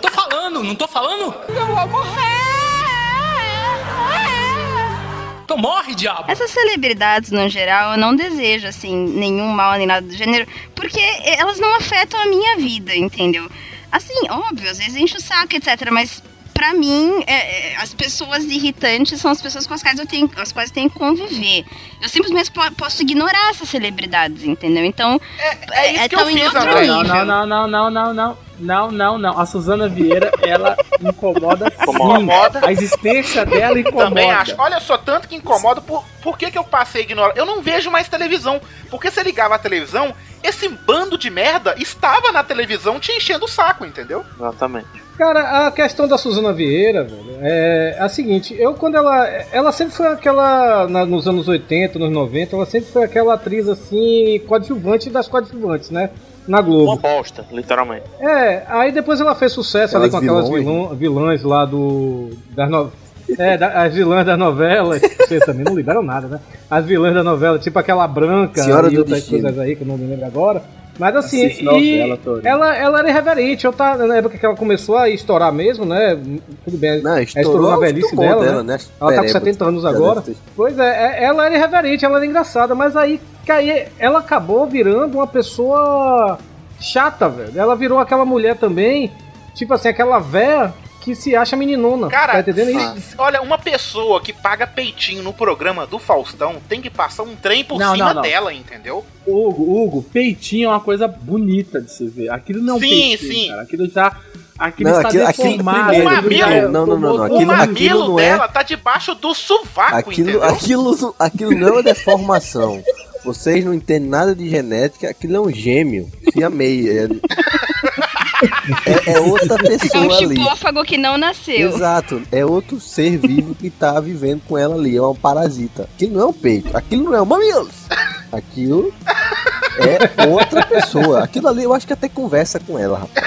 Tô falando, não tô falando? Eu vou morrer. Então morre, diabo! Essas celebridades, no geral, eu não desejo, assim, nenhum mal nem nada do gênero, porque elas não afetam a minha vida, entendeu? Assim, óbvio, às vezes enche o saco, etc. Mas pra mim, é, é, as pessoas irritantes são as pessoas com as quais eu tenho, as quais eu tenho que conviver. Eu simplesmente po- posso ignorar essas celebridades, entendeu? Então, É isso que eu fiz, outro André. nível. Não, não, não, não, não, não, não. Não, não. A Suzana Vieira, ela incomoda sim. Incomoda. A existência dela incomoda. Também acho. Olha só, tanto que incomoda, por, por que, que eu passei a ignorar? Eu não vejo mais televisão. Porque se eu ligava a televisão, esse bando de merda estava na televisão te enchendo o saco, entendeu? Exatamente. Cara, a questão da Suzana Vieira, velho, é a seguinte, eu quando ela. Ela sempre foi aquela. na- nos anos 80, nos 90, ela sempre foi aquela atriz assim, coadjuvante das coadjuvantes, né? Na Uma Globo. bosta, literalmente. É, aí depois ela fez sucesso ali com Aquelas aquelas vilões. vilã- vilãs lá do. Das no... É, da- as vilãs das novelas. Vocês também não liberam nada, né? As vilãs da novela, tipo aquela branca Senhora e outras Destino. coisas aí que eu não me lembro agora. Mas assim, e novela ela, ela era irreverente. Eu tá, na época que ela começou a estourar mesmo, né? Tudo bem, Não, estourou, estourou aos velhice dela, dela, né? né? Ela tá com Pereba. 70 anos agora. Pois é, é, ela era irreverente, ela era engraçada, mas aí, aí ela acabou virando uma pessoa chata, velho. Ela virou aquela mulher também, tipo assim, aquela véia que se acha meninona. Cara, tá entendendo isso? Olha, uma pessoa que paga peitinho no programa do Faustão tem que passar um trem por Não, cima não, não. dela, entendeu? Hugo, Hugo, peitinho é uma coisa bonita de se ver. Aquilo não é um Sim, peitinho, sim. cara. Aquilo já. Aquilo Não, está aquilo- aquilo deformado. primeiro, O aquilo mamilo- é- não, não, não, não, o Aquilo- mamilo aquilo não é- dela tá debaixo do sovaco, Aquilo, entendeu? aquilo, aquilo não é uma deformação. Vocês não entendem nada de genética, aquilo é um gêmeo. Se amei. É, é, é outra É um pessoa ali. que não nasceu. Exato, é outro ser vivo que tá vivendo com ela ali, é um parasita. Aquilo não é um peito, aquilo não é um mamilos. Aquilo é outra pessoa. Aquilo ali eu acho que até conversa com ela, rapaz.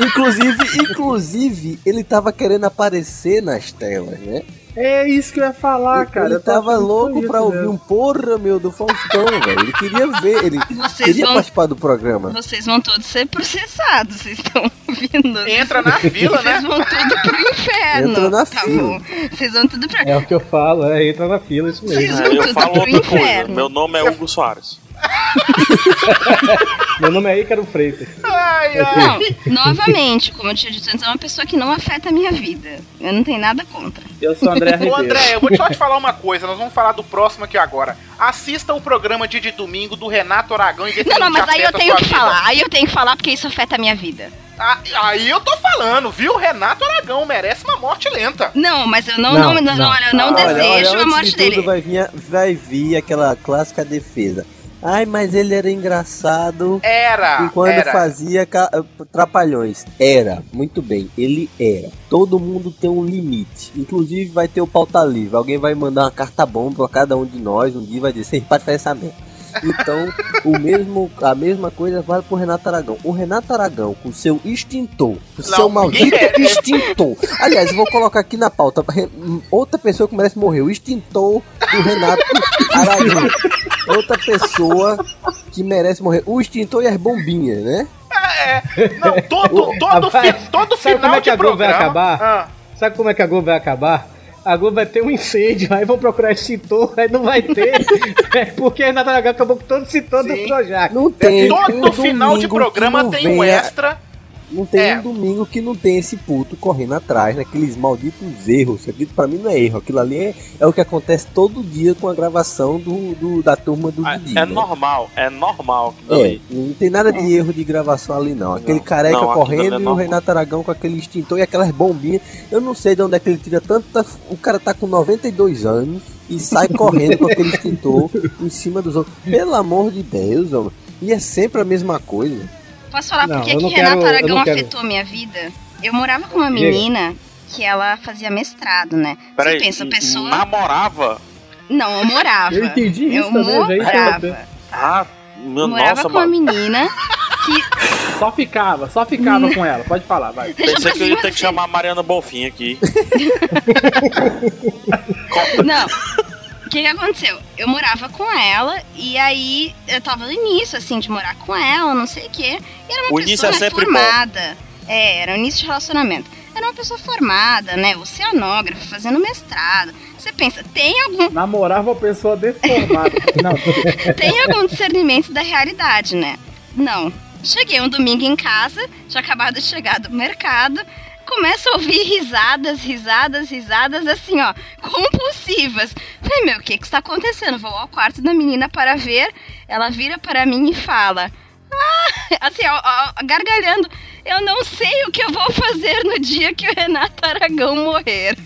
Inclusive, inclusive, ele tava querendo aparecer nas telas, né? É isso que eu ia falar, cara. ele Eu tava louco foi pra isso ouvir mesmo. um porra, meu, do Faustão, velho. Ele queria ver, ele Vocês queria vão, participar do programa. vocês vão todos ser processados, vocês estão ouvindo? Entra na fila, Vocês né? vão tudo pro inferno. Entra na tá fila. bom? Vocês vão tudo pro É o que eu falo, é, entra na fila, isso mesmo. Vocês É, vão eu tudo falo pro outra coisa. inferno. Meu nome é Hugo Soares. Meu nome é Ícaro Freitas. Ai, ai. Não, novamente, como eu tinha dito antes, é uma pessoa que não afeta a minha vida. Eu não tenho nada contra. Eu sou o André Ribeiro. Ô André, eu vou só te falar uma coisa, nós vamos falar do próximo aqui agora. Assista o programa de, de domingo do Renato Aragão e vê se Não, não, mas te aí eu tenho que vida. falar. Aí eu tenho que falar porque isso afeta a minha vida. Ah, Aí eu tô falando, viu? Renato Aragão merece uma morte lenta. Não, mas eu não, Não, não, não, não. olha, eu não Olha, desejo olha, a morte de tudo dele. Vai vir, vai vir aquela clássica defesa. Ai, mas ele era engraçado Era, e quando era. fazia ca- trapalhões. Era, muito bem, ele era. Todo mundo tem um limite. Inclusive vai ter o pauta livre. Alguém vai mandar uma carta bomba pra cada um de nós. Um dia vai dizer, você pode fazer essa merda. Então, o mesmo, a mesma coisa vale pro Renato Aragão. O Renato Aragão, com seu extintor, o seu maldito extintor. Aliás, eu vou colocar aqui na pauta outra pessoa que merece morrer, o extintor do Renato Aragão. Outra pessoa que merece morrer, o extintor e as bombinhas, né? Não, todo, todo, fi- todo sabe final como é que de a Globo vai programa. acabar? Ah, Sabe como é que a Globo vai acabar? A Globo vai ter um incêndio, aí vão procurar extintor, aí não vai ter. É porque a Renato Aragão acabou com todo o extintor do Sim. Projac. Não tem. todo um final de programa tem um venha- extra. Não tem É. um domingo que não tem esse puto correndo atrás, naqueles malditos erros. Aquilo pra mim não é erro. Aquilo ali é, é o que acontece todo dia com a gravação do, do- da turma do Ah, Didi. É né? normal, é normal. É, não tem nada de erro de gravação ali não. Aquele Não, careca não, correndo é e o. Renato Aragão com aquele extintor e aquelas bombinhas. Eu não sei de onde é que ele tira tanta. O cara tá com 92 anos e sai correndo com aquele extintor em cima dos outros. Pelo amor de Deus, homem. E é sempre a mesma coisa. Posso falar Não, por que eu que não Renato quero- eu Aragão afetou a minha vida? Eu morava com uma menina que ela fazia mestrado, né? Peraí, Você pensa, a pessoa. namorava? Não, eu morava. Eu entendi isso eu também, eu já morava. Ah, meu, morava nossa, com uma mano. menina que. Só ficava, só ficava com ela. Pode falar, vai. Pensei que eu ia ter que chamar a Mariana Bonfim aqui. Não. O que, que aconteceu? Eu morava com ela e aí eu tava no início, assim, de morar com ela, não sei o quê. E era uma O início pessoa é formada. É, era o início de relacionamento. Era uma pessoa formada, né? Oceanógrafa, fazendo mestrado. Você pensa, tem algum, Namorava uma pessoa deformada. Não, tem algum discernimento da realidade, né? Não. Cheguei um domingo em casa, tinha acabado de chegar do mercado, começo a ouvir risadas, risadas, risadas, assim, ó, compulsivas. Falei, meu, o que que está acontecendo? Vou ao quarto da menina para ver. Ela vira para mim e fala, ah, assim, ó, ó, gargalhando, eu não sei o que eu vou fazer no dia que o Renato Aragão morrer.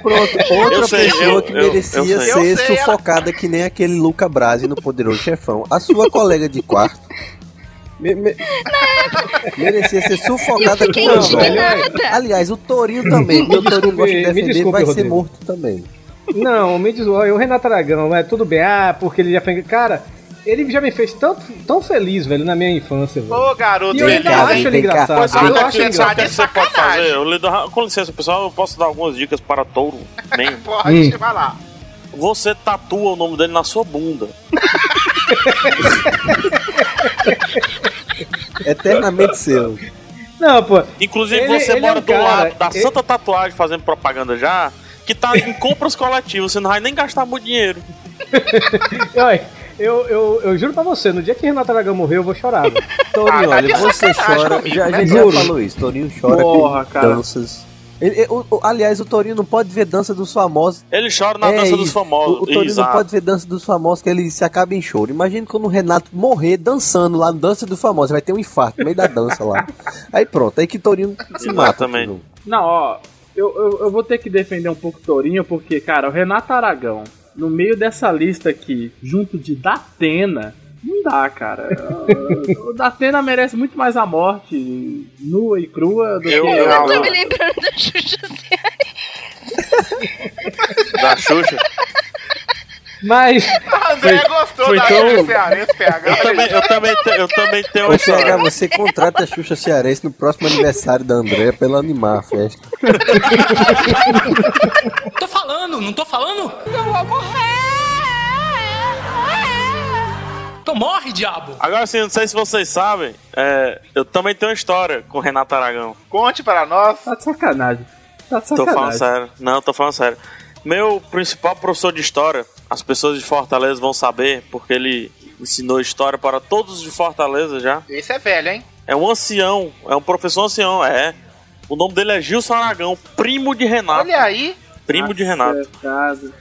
Pronto, outra Eu sei, pessoa eu- que eu- merecia eu ser sei, ela- sufocada que nem aquele Luca Brasi no Poderoso Chefão. A sua colega de quarto. Me- me- merecia ser sufocada com indignada. Aliás, o Torinho também. O Torinho gosta de defender, desculpe, vai ser Rodrigo. morto também. Não, me diz, o Renato Aragão, é tudo bem, ah, porque ele já fez. Cara, ele já me fez tão, tão feliz, velho, na minha infância, velho. Ô, garoto, E eu ainda cá, acho ele engraçado. Eu acho engraçado. sabe o que você pode fazer? Eu lhe dou- Com licença, pessoal, eu posso dar algumas dicas para touro man. Pode, Hum. vai lá. Você tatua o nome dele na sua bunda. Eternamente seu. Não, pô. Inclusive, Ele- você ele é mora um do cara- lado da ele- Santa Tatuagem fazendo propaganda já, que tá em compras coletivas, você não vai nem gastar muito dinheiro. Olha, eu, eu, eu juro pra você, no dia que Renato Aragão morrer, eu vou chorar, velho. Torinho, Ah, tá olha, de você chora. comigo, já, né? gente já Juro. falou isso. Torinho chora Porra, com cara. danças. Ele- ele- o- o- aliás, o Torinho não pode ver dança dos famosos. Ele chora na É dança dos famosos. O, o Torinho Exato. não pode ver dança dos famosos que ele se acaba em choro. Imagina quando o Renato morrer dançando lá no Dança dos Famosos. Vai ter um infarto no meio da dança lá. Aí pronto, aí que Torinho se mata. Filho. Não, ó, eu, eu, eu vou ter que defender um pouco o Torinho, porque, cara, o Renato Aragão, no meio dessa lista aqui, junto de Datena, não dá, cara. o Datena merece muito mais a morte nua e crua do Eu- que. eu- Eu tô me lembrando da Xuxa Da Xuxa. Mas, A André gostou foi da tão- Xuxa Cearense, PH. Eu também, eu também, te- eu também tenho Ô, PH, você contrata a Xuxa Cearense no próximo aniversário da Andréia pra ela animar a festa. Tô falando, não tô falando? Eu vou morrer! Então morre, diabo! Agora sim, não sei se vocês sabem, é, eu também tenho uma história com o Renato Aragão. Conte para nós. Tá de sacanagem. Tá de Tô falando sacanagem. sério. Não, tô falando sério. Meu principal professor de história, as pessoas de Fortaleza vão saber, porque ele ensinou história para todos de Fortaleza já. Esse é velho, hein? É um ancião, é um professor ancião, é. O nome dele é Gilson Aragão, primo de Renato. Olha aí. Primo de Renato.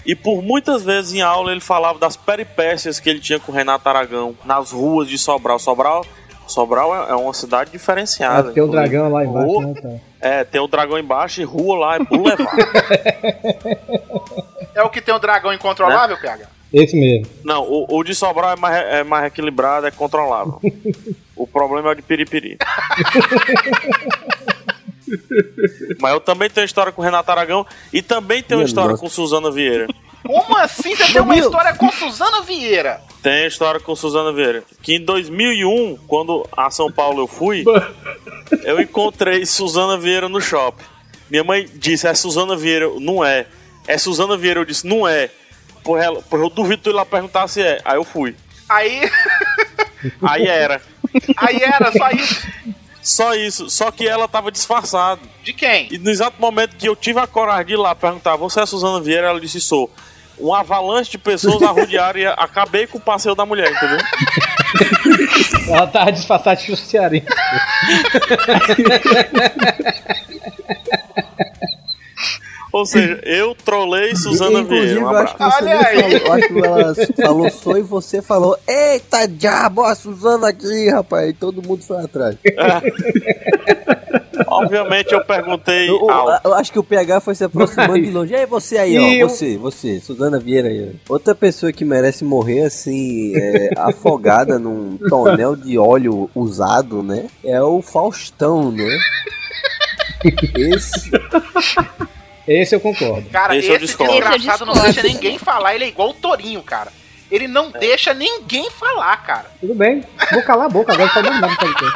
E por muitas vezes em aula ele falava das peripécias que ele tinha com o Renato Aragão nas ruas de Sobral. Sobral, Sobral é é uma cidade diferenciada. ah, tem um dragão lá Rua- embaixo, né, cara? É, tem o dragão embaixo e rua lá é boulevard. É o que tem o dragão incontrolável, PH? Esse mesmo. Não, o, o de Sobral é mais, é mais equilibrado, é controlável. o problema é o de Piripiri. Mas eu também tenho história com o Renato Aragão e também tenho Minha história nossa. com Suzana Vieira. Como assim você tem uma história com Suzana Vieira? Tem história com Suzana Vieira. Que em 2001, quando a São Paulo eu fui, eu encontrei Suzana Vieira no shopping. Minha mãe disse, é Suzana Vieira. Não é. É Suzana Vieira. Eu disse, não é. Por ela, por eu duvido tu ir lá perguntar se é. Aí eu fui. Aí, Aí era. aí era só isso. Só isso. Só que ela tava disfarçada. De quem? E no exato momento que eu tive a coragem de ir lá perguntar, você é a Suzana Vieira? Ela disse, sou. Um avalanche de pessoas arrodearam e acabei com o passeio da mulher, entendeu? Ela tava disfarçada de Cearense. Ou seja, eu trolei Suzana Vieira. Um eu acho abraço. que você Olha aí. falou, acho que ela falou só e você falou, eita diabo, a Suzana aqui, rapaz. E todo mundo foi atrás. Obviamente eu perguntei Eu, eu- eu acho que o PH foi se aproximando de longe. Ei, você aí, ó. E eu- Você, você, Suzana Vieira aí. ó. Outra pessoa que merece morrer assim, é, afogada num tonel de óleo usado, né? É o Faustão, né? Esse. Esse eu concordo. Cara, Esse esse, eu discordo. desgraçado não deixa ninguém falar. Ele é igual o Torinho, cara. Ele não deixa ninguém falar, cara. Tudo bem, vou calar a boca agora, tá mais nada pra dizer.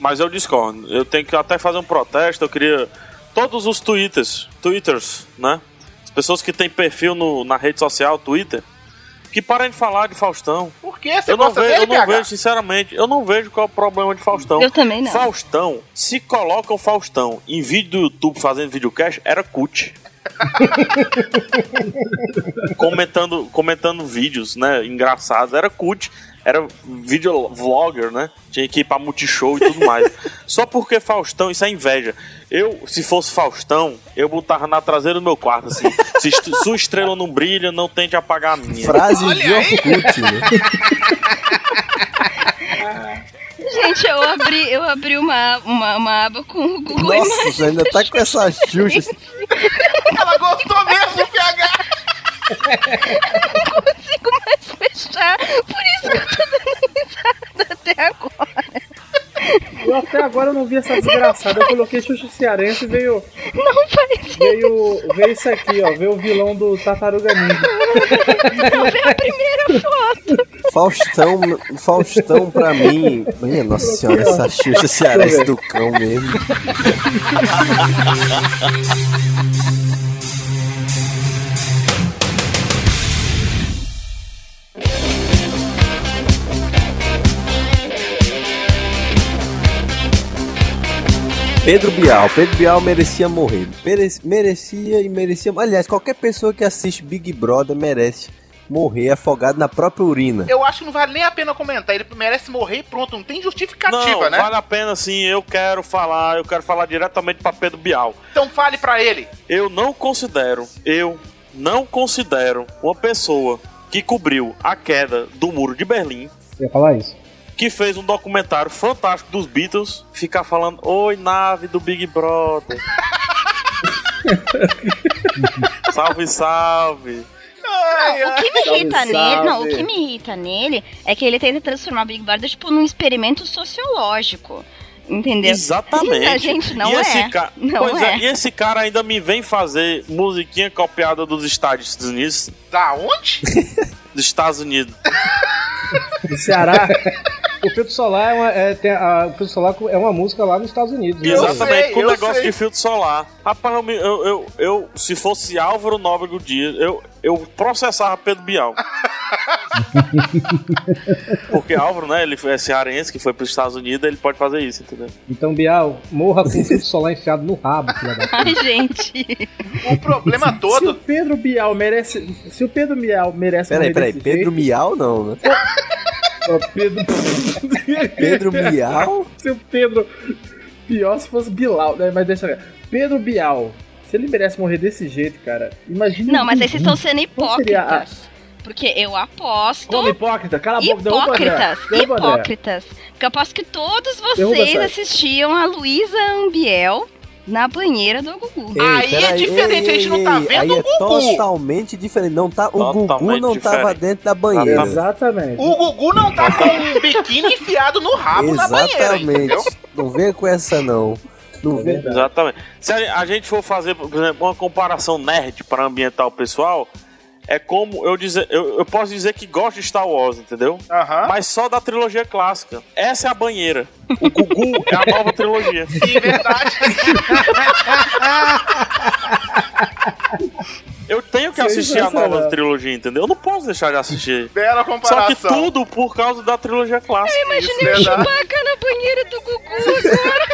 Mas eu discordo. Eu tenho que até fazer um protesto. Eu queria. Todos os twitters, twitters, né? As pessoas que têm perfil no, na rede social, Twitter, que parem de falar de Faustão. Por que você Eu não, gosta vejo, dele, eu não vejo, sinceramente, eu não vejo qual é o problema de Faustão. Eu também não. Faustão, se colocam Faustão em vídeo do YouTube fazendo videocast, era cut. comentando, comentando vídeos, né, engraçados, era cut. Era videovlogger, né? Tinha que ir pra multishow e tudo mais. Só porque Faustão, isso é inveja. Eu, se fosse Faustão, eu botava na traseira do meu quarto, assim. Se est- sua estrela não brilha, não tente apagar a minha. Frase de Orkut, né? Gente, eu abri, eu abri uma, uma, uma aba com o Google Nossa, você ainda tá com essa Xuxa. Ela gostou mesmo do PH. não consigo mais fechar. Por isso que eu tô dando risada até agora. Eu até agora eu não vi essa desgraçada. Eu coloquei Xuxa Cearense e veio. Não faz Veio, veio isso aqui, ó. Veio o vilão do Tartaruga Ninja. Não ver a primeira foto. Faustão, Faustão pra mim. Minha nossa senhora, essa Xuxa cearense do cão mesmo. Pedro Bial. Pedro Bial merecia morrer. Mere- Merecia e merecia. Aliás, qualquer pessoa que assiste Big Brother merece morrer afogado na própria urina. Eu acho que não vale nem a pena comentar. Ele merece morrer e pronto. Não tem justificativa, Não, né? vale a pena sim, eu quero falar, eu quero falar diretamente pra Pedro Bial. Então fale pra ele. Eu não considero, eu não considero uma pessoa que cobriu a queda do muro de Berlim, Eu ia falar isso. Que fez um documentário fantástico dos Beatles, ficar falando, oi nave do Big Brother. salve, salve. Não, o que me irrita salve. nele, não, o que me irrita nele é que ele tenta transformar o Big Brother tipo num experimento sociológico. Entendeu? Exatamente. A gente não e é. Esse ca... Não pois é. é. e esse cara ainda me vem fazer musiquinha copiada dos Estados Unidos. Da onde? Dos Estados Unidos. Do Ceará. O filtro solar é uma, é, tem a- o filtro solar é uma música lá nos Estados Unidos. né? Exatamente, sei, com o negócio sei. de filtro solar. Rapaz, eu, eu, eu, eu- se fosse Álvaro Nóbrego Dias, eu, eu processava Pedro Bial. Porque Álvaro, né, ele é cearense, que foi para os Estados Unidos, ele pode fazer isso, entendeu? Então, Bial, morra com o filtro solar enfiado no rabo, filha da Ai, gente. O problema Se o todo. Pedro Bial merece. Se o Pedro Bial merece Peraí, peraí, Pedro Miau não, né? Ó, Pedro. Pedro Miau? se o Pedro. Pior se fosse Bilal, né? Mas deixa eu ver. Pedro Bial. Se ele merece morrer desse jeito, cara, imagina. Não, mas aí vocês estão sendo hipócritas. Porque eu aposto. Como hipócrita? Cala a boca. Hipócritas, hipócritas. Porque eu aposto que todos vocês assistiam a Luísa Ambiel na banheira do Gugu. Ei, Aí é diferente, a gente não tá ei, vendo aí o é Gugu. totalmente diferente. Não tá, o Gugu não tava diferente. dentro da banheira. Exatamente. O Gugu não tá com um biquíni enfiado no rabo na banheira? Exatamente. Não venha com essa, não. Não É verdade. Exatamente. Se a, a gente for fazer, por exemplo, uma comparação nerd para ambientar o pessoal, é como eu dizer, eu, eu posso dizer que gosto de Star Wars, entendeu? Mas só da trilogia clássica. Essa é a banheira. O Gugu é a nova trilogia. Sim, verdade. Eu tenho que assistir a nova trilogia, entendeu? Eu não posso deixar de assistir. Bela Só comparação. que tudo por causa da trilogia clássica. Imaginei o verdade. Chewbacca na banheira do Gugu agora.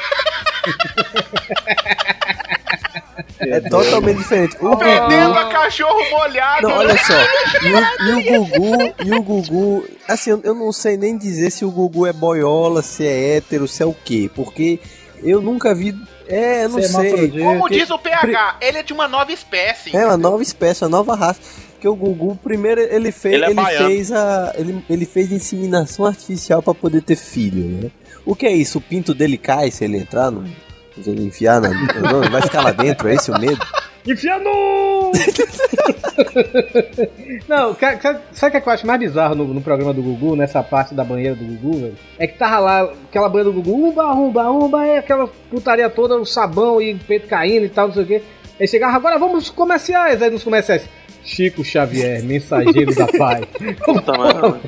É totalmente diferente. O Fedendo Gugu. a cachorro molhado. Não, olha só. E o, e o Gugu, e o Gugu, assim, eu, eu não sei nem dizer se o Gugu é boiola, se é hétero, se é o quê, porque eu nunca vi. É, eu não Você é sei. Como Porque- diz o PH, ele é de uma nova espécie. É uma nova espécie, uma nova raça. Porque o Gugu, primeiro, ele fez, Ele é ele, fez a. Ele, ele fez inseminação artificial pra poder ter filho, né? O que é isso? O pinto dele cai se ele entrar no. Enfiar na. Não, vai ficar lá dentro, é esse o medo? Enfia no... Não, sabe o que eu acho mais bizarro no, no programa do Gugu, nessa parte da banheira do Gugu, velho? É que tava lá, aquela banheira do Gugu, umba, umba, umba, é aquela putaria toda, o sabão e o peito caindo e tal, não sei o quê. Aí chegava, agora vamos comerciais, aí nos comerciais. Chico Xavier, mensageiro da paz. Puta merda.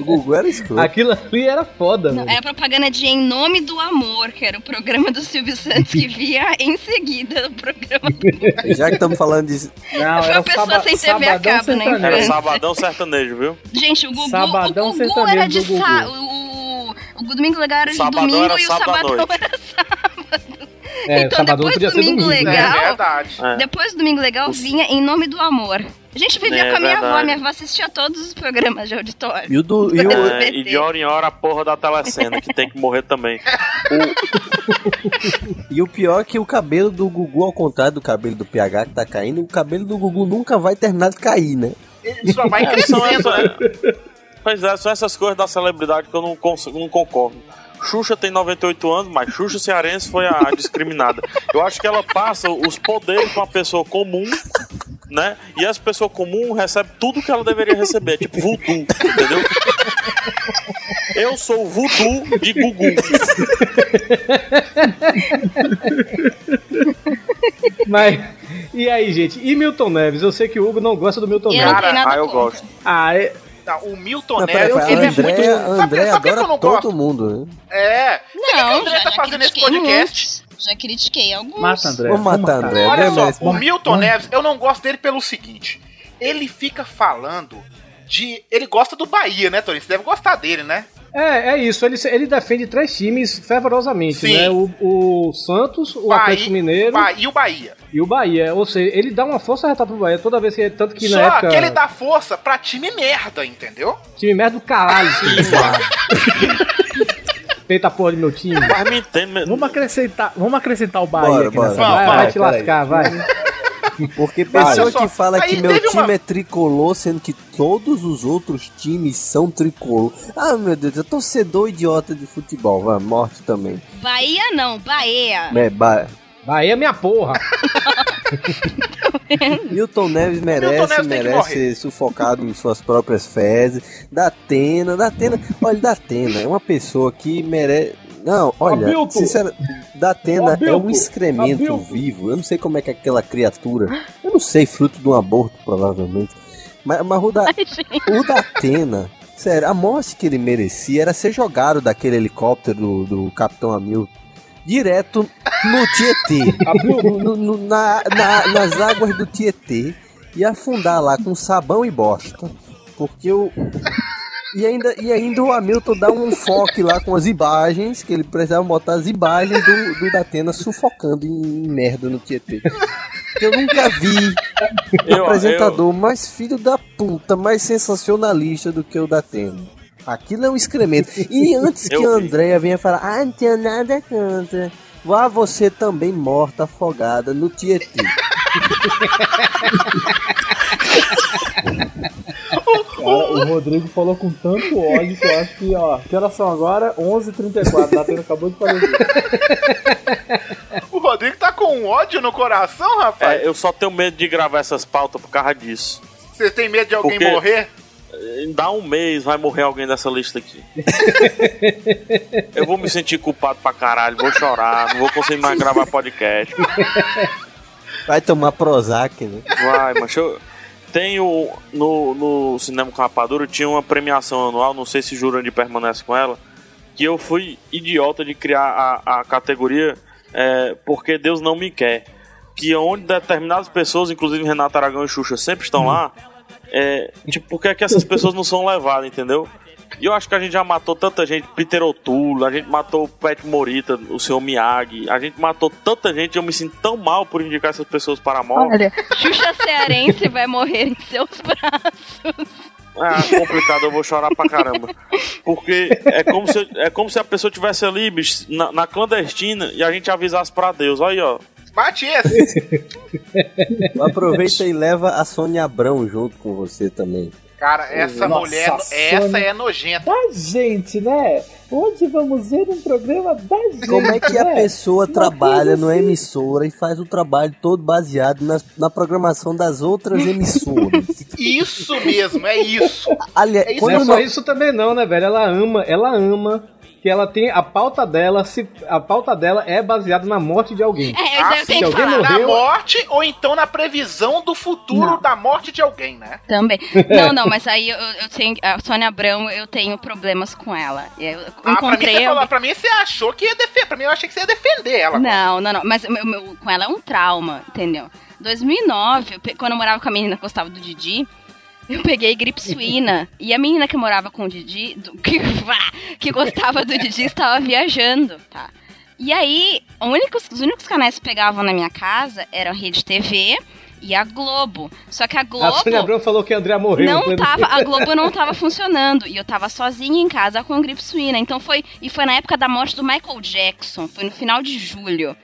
O Gugu era escroto. Aquilo ali era foda, Não, era propaganda de Em Nome do Amor, que era o programa do Silvio Santos que via em seguida o programa. Já que estamos falando de. Não, Foi era a o pessoa saba- sem TV a Sabadão cabo, né, Sertanejo. Era sabadão sertanejo, viu? Gente, o Gugu, Sabadão o Gugu sertanejo era de do Gugu. sa... o, o, o Domingo Legal era de Sabadão domingo era e o Sabadão noite. era. É, então Sabadão depois podia do ser Domingo domingo, né? É Legal. É. depois do Domingo Legal vinha Em Nome do Amor. A gente vivia É com a minha avó, verdade. minha avó assistia todos os programas de auditório. E o do. E o, É, e de hora em hora a porra da telecena, que tem que morrer também. e o pior é que o cabelo do Gugu, ao contrário do cabelo do PH que tá caindo, o cabelo do Gugu nunca vai terminar de cair, né? Ele só vai É, crescendo, né? essa- Pois é, são essas coisas da celebridade que eu não, não concordo. Xuxa tem 98 anos, mas Xuxa Cearense foi a discriminada. Eu acho que ela passa os poderes pra uma pessoa comum, né? E essa pessoa comum recebe tudo que ela deveria receber, tipo voodoo, entendeu? Eu sou o voodoo de Gugu. Mas. E aí, gente? E Milton Neves? Eu sei que o Hugo não gosta do Milton Eu Neves. nada Ah, eu gosto. Ah, é. Não, o Milton Não, Neves, ele é André, muito. Sabe, André sabe por que eu não todo gosto? mundo, né? É. Sabe o Não, André já, tá fazendo esse critiquei podcast? Já critiquei alguns. Mata André. Vamos matar. André. Olha André só, o Milton Neves, eu não gosto dele pelo seguinte. Ele fica falando de. Ele gosta do Bahia, né, Torinho? Você deve gostar dele, né? É, é isso. Ele, ele defende três times fervorosamente, Sim. né? O, o Santos, o Bahia- Atlético Mineiro Ba- E o Bahia. e o Bahia. Ou seja, ele dá uma força retal pro Bahia toda vez que. Tanto que Só na época. que ele dá força pra time merda, entendeu? Time merda do caralho. Feita a porra do meu time. Mas me entende, me- Vamos acrescentar, vamos acrescentar o Bahia Bora, aqui bora. nessa Vai, vai, vai te lascar, vai. Porque pessoa só, que fala aí que meu time uma- é tricolor, sendo que todos os outros times são tricolor. Ah, meu Deus, eu torcedor idiota de futebol. Vai, morte também. Bahia não, Bahia. É, ba... Bahia é minha porra. Milton Neves merece, Neves tem que merece ser sufocado em suas próprias fezes. Datena, Datena, olha, Datena é uma pessoa que merece. Não, olha, Abilton. sinceramente, Datena é um excremento Abilton. vivo. Eu não sei como é que aquela criatura. Eu não sei, fruto de um aborto, provavelmente. Mas, mas o, da, Ai, o Datena, sério, a morte que ele merecia era ser jogado daquele helicóptero do, do Capitão Hamilton direto no Tietê. No- no- na- na- nas águas do Tietê e afundar lá com sabão e bosta. Porque o. E ainda, e ainda o Hamilton dá um foco lá com as imagens, que ele precisava botar as imagens do, do Datena sufocando em, em merda no Tietê. Eu nunca vi eu, apresentador mais filho da puta, mais sensacionalista do que o Datena. Aquilo é um excremento. E antes que Eu a. Andrea venha falar, ah, não tenho nada contra. Vá você também morta, afogada no Tietê. Cara, o Rodrigo falou com tanto ódio que eu acho que, ó, que horas são agora? 11h34, da Atena acabou de fazer O Rodrigo tá com um ódio no coração, rapaz. É, eu só tenho medo de gravar essas pautas por causa disso. Você tem medo de alguém Porque- morrer? Dá um mês, vai morrer alguém dessa lista aqui. eu vou me sentir culpado pra caralho, vou chorar, não vou conseguir mais gravar podcast. Vai tomar Prozac, né? Vai, mas eu. Tenho no, no Cinema com Rapadura tinha uma premiação anual, não sei se Jurandir permanece com ela, que eu fui idiota de criar a, a categoria é, Porque Deus Não Me Quer. Que é onde determinadas pessoas, inclusive Renato Aragão e Xuxa, sempre estão lá. É, tipo, por que é que essas pessoas não são levadas, entendeu? E eu acho que a gente já matou tanta gente, Peter O'Toole, a gente matou o Pet Morita, o seu Miyagi, a gente matou tanta gente, eu me sinto tão mal por indicar essas pessoas para a morte. Olha, Xuxa Cearense vai morrer em seus braços. Ah, complicado, eu vou chorar pra caramba. Porque é como se, é como se a pessoa tivesse ali, bicho, na, na clandestina e a gente avisasse pra Deus. Olha aí, ó. Esse. Aproveita e leva a Sônia Abrão junto com você também. Cara, essa Nossa, mulher, essa é nojenta. Da gente, né? Onde vamos ver um programa da gente, Como é que a né? pessoa Uma trabalha numa assim. emissora e faz o trabalho todo baseado nas- na programação das outras emissoras? Isso mesmo, é isso. Aliás, É isso Não é só não- isso também não, né, velho? Ela ama, ela ama que ela tem a pauta dela, se a pauta dela é baseada na morte de alguém. É, eu Ah, que alguém falar. morreu- Na morte ou então na previsão do futuro Não. da morte de alguém, né? Também. Não, não, mas aí eu, eu tenho. A Sônia Abrão, eu tenho problemas com ela. Eu Ah, pra mim, encontrei. falou, pra mim você achou que ia defender. Pra mim eu achei que você ia defender ela. Não, não, não. Mas meu- meu- com ela é um trauma, entendeu? 2009, eu quando eu morava com a menina que gostava do Didi, eu peguei gripe suína. e a menina que morava com o Didi, do- que, que gostava do Didi, estava viajando, tá? E aí, o único- os únicos canais que pegavam na minha casa eram a Rede TV e a Globo. Só que a A Globo Sônia Abrão falou que a André morreu. não foi? tava, a Globo não tava funcionando e eu tava sozinha em casa com gripe suína. Então foi e foi na época da morte do Michael Jackson, foi no final de julho.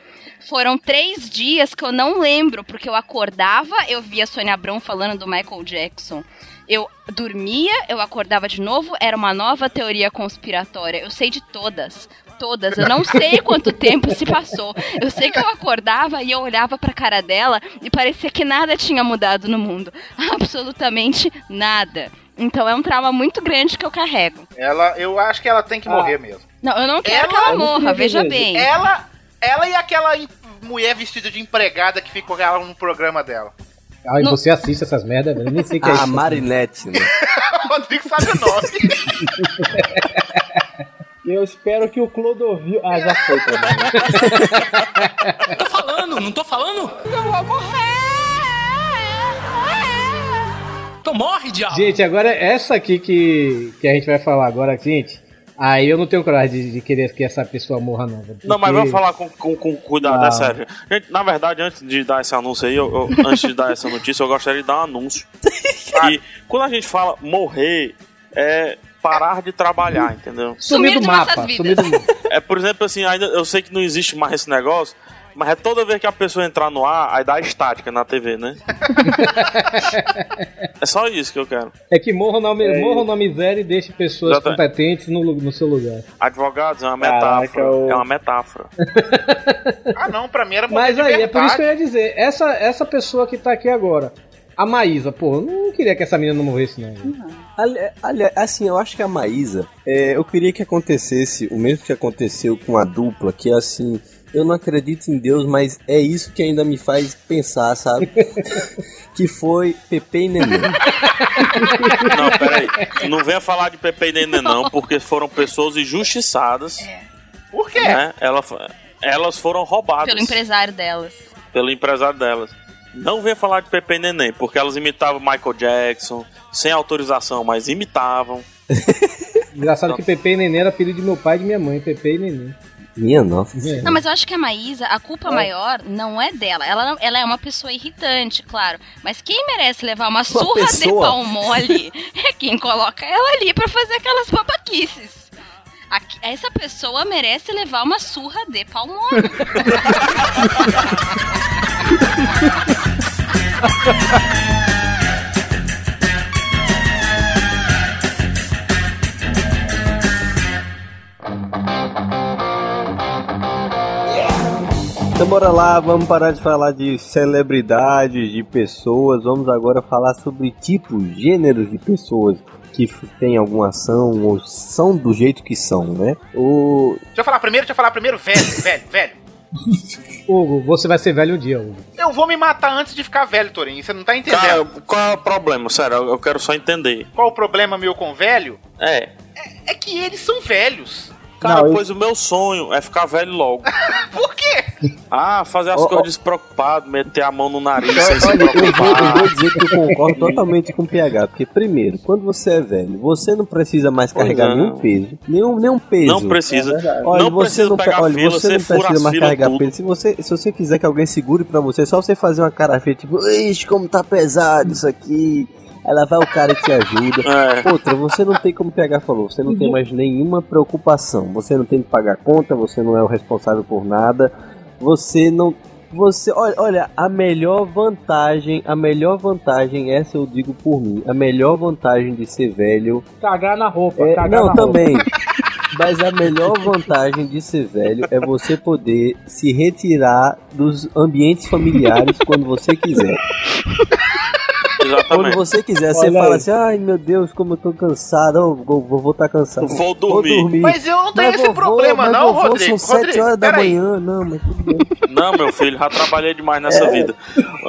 Foram três dias que eu não lembro, porque eu acordava, eu via a Sônia Abrão falando do Michael Jackson. Eu dormia, eu acordava de novo, era uma nova teoria conspiratória. Eu sei de todas. Todas. Eu não sei quanto tempo se passou. Eu sei que eu acordava e eu olhava pra cara dela e parecia que nada tinha mudado no mundo. Absolutamente nada. Então é um trauma muito grande que eu carrego. Ela, eu acho que ela tem que Ah. morrer mesmo. Não, eu não quero Ela- que ela morra, veja bem. Ela, ela e aquela mulher vestida de empregada que ficou ela no programa dela. Ah, e você assiste essas merdas. Eu nem sei o que é A isso. Marinette, né? O Rodrigo sabe o nome. Eu espero que o Clodovil. Ah, já foi também. Tô falando, não tô falando? Eu vou morrer! Então morre, diabo! Gente, agora essa aqui que, que a gente vai falar agora, gente. Aí eu não tenho coragem de, de querer que essa pessoa morra, não. velho, Não, mas porque- vamos falar com, com, com cuidado, é sério. Gente, na verdade, antes de dar esse anúncio aí, eu- eu- antes de dar essa notícia, eu gostaria de dar um anúncio. E quando a gente fala morrer, é parar de trabalhar, entendeu? Sumir do mapa. Sumir do mapa. É, por exemplo, assim, ainda eu sei que não existe mais esse negócio, mas é toda vez que a pessoa entrar no ar, aí dá estática na TV, né? é só isso que eu quero. É que morram na, morram na miséria e deixe pessoas Exatamente. competentes no, no seu lugar. Advogados é uma Caraca, metáfora. o- É uma metáfora. Ah, não, pra mim era Mas de aí, é por isso que eu ia dizer, essa, essa pessoa que tá aqui agora, a Maísa, pô, eu não queria que essa menina não morresse, não. velho. Ali- ali- assim, eu acho que a Maísa, é, eu queria que acontecesse o mesmo que aconteceu com a dupla, que é assim, eu não acredito em Deus, mas é isso que ainda me faz pensar, sabe? que foi Pepe e Neném. Não, peraí. Não venha falar de Pepe e Nenê, não, porque foram pessoas injustiçadas. Por quê? Né? Ela, elas foram roubadas Pelo empresário delas. pelo empresário delas. Não venha falar de Pepe e Neném, porque elas imitavam Michael Jackson, sem autorização, mas imitavam. Engraçado que Pepe e Neném era filho de meu pai e de minha mãe, Pepe e Neném. Minha nossa. É. Não, mas eu acho que a Maísa, a culpa maior não é dela. Ela, não- ela é uma pessoa irritante, claro. Mas quem merece levar uma surra de pessoa? pau mole é quem coloca ela ali pra fazer aquelas babaquices. Aqui- essa pessoa merece levar uma surra de pau mole. Então bora lá, vamos parar de falar de celebridades, de pessoas, vamos agora falar sobre tipos, gêneros de pessoas que têm alguma ação ou são do jeito que são, né? O... Deixa eu falar primeiro, deixa eu falar primeiro, velho, velho, velho. Hugo, você vai ser velho um dia, Hugo. Eu vou me matar antes de ficar velho, Torinho. Você não tá entendendo. Cara, qual é o problema? Sério, eu eu quero só entender. Qual o problema meu com velho? É. É que eles são velhos. Cara, Não, pois o meu sonho é ficar velho logo. Por quê? Ah, fazer as Ó, coisas ó. despreocupado, meter a mão no nariz sem se Olha, eu vou, eu preocupar. vou dizer que eu concordo totalmente com o PH, porque primeiro, quando você é velho, você não precisa mais carregar é. nenhum peso, nenhum, nenhum peso. Não precisa. Olha, não você precisa não, pegar olha, fila, você não precisa mais carregar tudo. peso. Se você, se você quiser que alguém segure pra você, é só você fazer uma cara feia, tipo, ixi, como tá pesado isso aqui. Aí lá vai o cara e te ajuda. É. Outra, você não tem como o PH falou, você não tem mais nenhuma preocupação. Você não tem que pagar conta, você não é o responsável por nada. Você não. Você, olha, olha, a melhor vantagem, a melhor vantagem, essa eu digo por mim, a melhor vantagem de ser velho Cagar na roupa, é, cagar não, na roupa. também. Mas a melhor vantagem de ser velho é você poder se retirar dos ambientes familiares quando você quiser. Quando Exatamente. você quiser, você Olha fala aí. assim: ai meu Deus, como eu tô cansado, eu vou, vou, vou tá cansado. Vou dormir. Mas eu não tenho Mas esse vovô, problema, mas não, vovô, Rodrigo. São 7 Rodrigo, horas da peraí. manhã, não, mas tudo bem. Não, meu filho, já trabalhei demais nessa vida.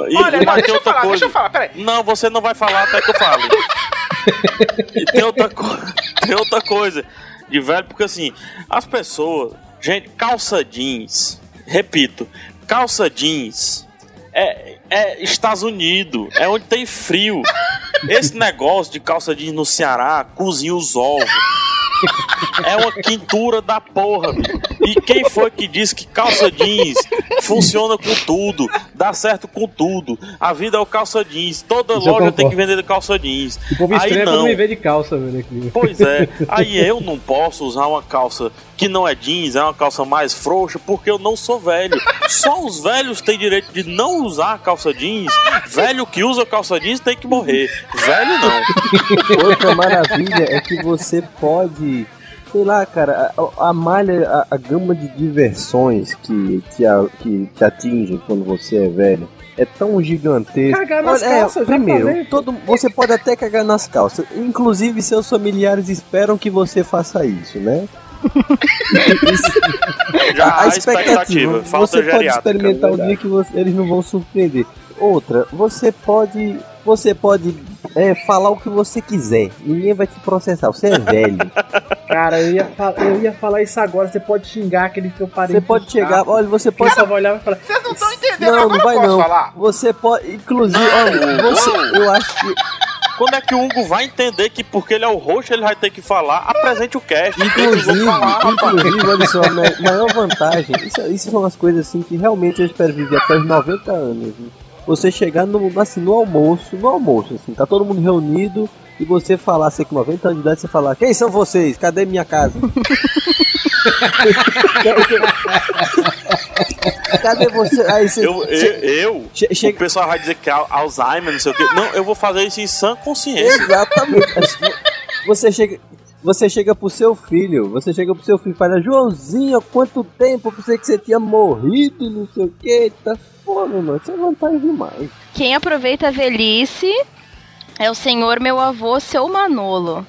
E, Olha, e não, mas tem deixa eu outra falar, coisa. deixa eu falar, peraí. Não, você não vai falar até que eu fale. e tem outra, co- tem outra coisa de velho, porque assim, as pessoas, gente, calça jeans, repito, calça jeans é, é Estados Unidos, é onde tem frio. Esse negócio de calça jeans no Ceará cozinha os ovos. É uma quintura da porra, bicho. E quem foi que disse que calça jeans funciona com tudo? dá certo com tudo. A vida é o calça jeans. Toda Isso loja tem que vender de calça jeans. O povo Aí estranha não. me vê de calça, velho. Aqui. Pois é, aí eu não posso usar uma calça que não é jeans, é uma calça mais frouxa, porque eu não sou velho. Só os velhos têm direito de não usar calça jeans. Velho que usa calça jeans tem que morrer. Velho não. Outra maravilha é que você pode. Sei lá, cara, a, a malha, a, a gama de diversões que, que, a- que te atinge quando você é velho é tão gigantesca. Cagar nas Olha, é, calças, já primeiro, todo, você pode até cagar nas calças. Inclusive, seus familiares esperam que você faça isso, né? Já há expectativa. Falta você pode experimentar um verdade. dia que você- eles não vão surpreender. Outra, você pode. Você pode é, falar o que você quiser. Ninguém vai te processar. Você é velho. Cara, eu ia, eu ia falar isso agora. Você pode xingar aquele teu parente. Você pode chegar. Olha, você pode. só vai olhar e falar. Vocês não estão entendendo, Não, agora não vai eu posso não. falar. Você pode. Inclusive, olha, você, eu acho que. Quando é que o Hugo vai entender que porque ele é o roxo, ele vai ter que falar? Apresente o cast. Inclusive, falar, inclusive, olha só, a ma- maior vantagem, isso, isso são as coisas assim que realmente eu espero viver até os 90 anos. né? Você chegar no, assim, no almoço, no almoço, assim, tá todo mundo reunido e você falar, assim, com 90 anos de idade, você falar, quem são vocês? Cadê minha casa? Cadê você? Aí você. Eu, eu, eu che- o pessoal vai dizer que é Al- Alzheimer, não sei o quê. Não, eu vou fazer isso em sã consciência. Exatamente. Você chega, você chega pro seu filho, você chega pro seu filho e fala, Joãozinho, há quanto tempo eu pensei que você tinha morrido, não sei o que, tá? Pô, meu irmão, isso é vantagem demais. Quem aproveita a velhice é o senhor meu avô, seu Manolo.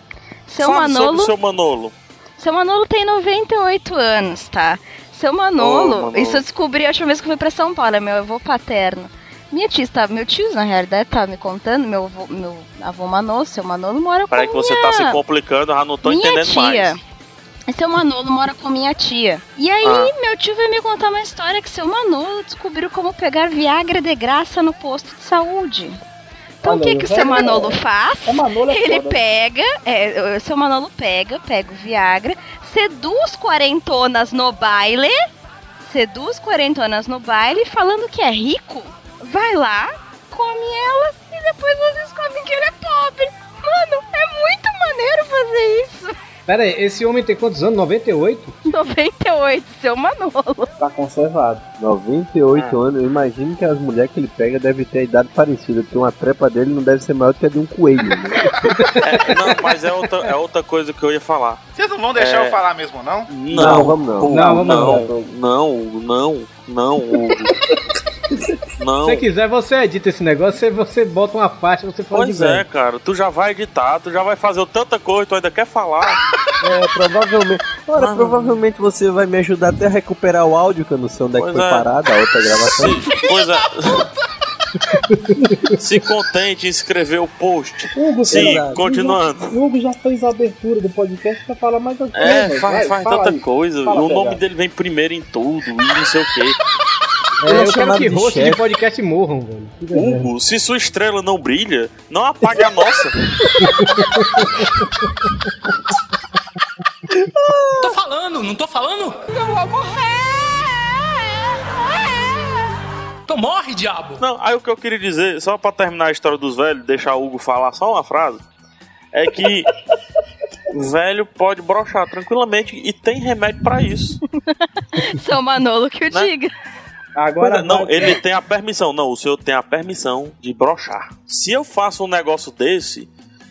Seu Fala sobre Manolo, o seu Manolo. seu Manolo tem 98 anos, tá? Seu Manolo, Ô, Manolo. isso eu descobri a última vez que eu fui pra São Paulo, é meu avô paterno. Minha tia está, meu tio na realidade tá me contando, meu avô, meu avô Manolo, seu Manolo mora Peraí com que você minha... tá se complicando, já não tô minha entendendo tia. mais. Seu Manolo mora com minha tia. E aí, Ah. meu tio veio me contar uma história que seu Manolo descobriu como pegar Viagra de graça no posto de saúde. Então o que, que o seu é- Manolo faz? O Manolo é Ele foda. pega, é, o seu Manolo pega, pega o Viagra, seduz quarentonas no baile, seduz quarentonas no baile, falando que é rico, vai lá, come elas e depois vocês descobrem que ele é pobre. Mano, é muito maneiro fazer isso. Pera aí, esse homem tem quantos anos? 98? 98, seu Manolo. Tá conservado. 98 anos, eu imagino que as mulheres que ele pega devem ter a idade parecida, porque uma trepa dele não deve ser maior do que a de um coelho. Né? É, não, mas é outra, é outra coisa que eu ia falar. Vocês não vão deixar É. eu falar mesmo, não? Não, vamos não. Não, vamos não, não, não, não, Hugo. Não. Se você quiser, você edita esse negócio, você, você bota uma faixa, você fala Pois de é, velho. cara, tu já vai editar, tu já vai fazer tanta coisa, tu ainda quer falar. É, provavelmente. Ora, provavelmente você vai me ajudar até a recuperar o áudio, que eu não sei onde é que foi é. parada, a outra gravação. Se, pois é. Se contente em escrever o post. Hugo, Sim, cara, continuando. O Hugo já fez a abertura do podcast pra falar mais alguma É, coisa. faz, Vai, faz fala tanta aí. coisa. Fala, o nome dele vem primeiro em tudo e não sei o quê. É, é eu quero que de host de podcast morram, velho. Hugo, se sua estrela não brilha, não apague a nossa. Tô falando, não tô falando? Eu vou morrer. Então morre, diabo. Não, aí o que eu queria dizer, só pra terminar a história dos velhos, deixar o Hugo falar só uma frase, é que o velho pode brochar tranquilamente e tem remédio pra isso. Seu Manolo que o Né? diga. Agora não, vai- ele tem a permissão. Não, o senhor tem a permissão de brochar. Se eu faço um negócio desse,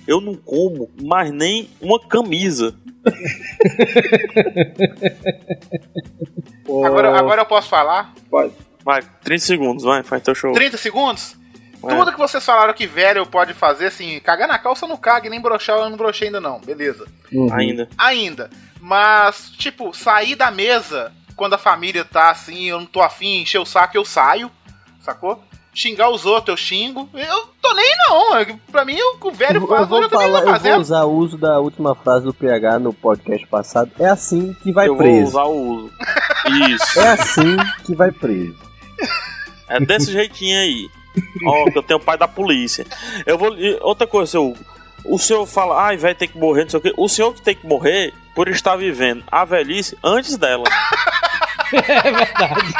eu não como mais nem uma camisa. Agora, agora eu posso falar? Pode. Vai, 30 segundos, vai, faz teu show. 30 segundos? É. Tudo que vocês falaram que velho pode fazer, assim, cagar na calça não caga, e nem brochar eu não brochei ainda não, beleza. Uhum. Ainda. Ainda. Mas, tipo, sair da mesa quando a família tá assim, eu não tô afim, encher o saco, eu saio, sacou? Xingar os outros, eu xingo. Eu tô nem não. é Pra mim, o velho Eu faz, vou, hoje eu também falar, vou eu vou usar o uso da última frase do PH no podcast passado. É assim que vai eu vou preso. usar o uso. Isso. É assim que vai preso. É desse jeitinho aí. Ó, que eu tenho o pai da polícia. Eu vou. Outra coisa, seu Hugo. O senhor fala, ai, vai ter que morrer, não sei o quê. O senhor que tem que morrer por estar vivendo a velhice antes dela. É verdade.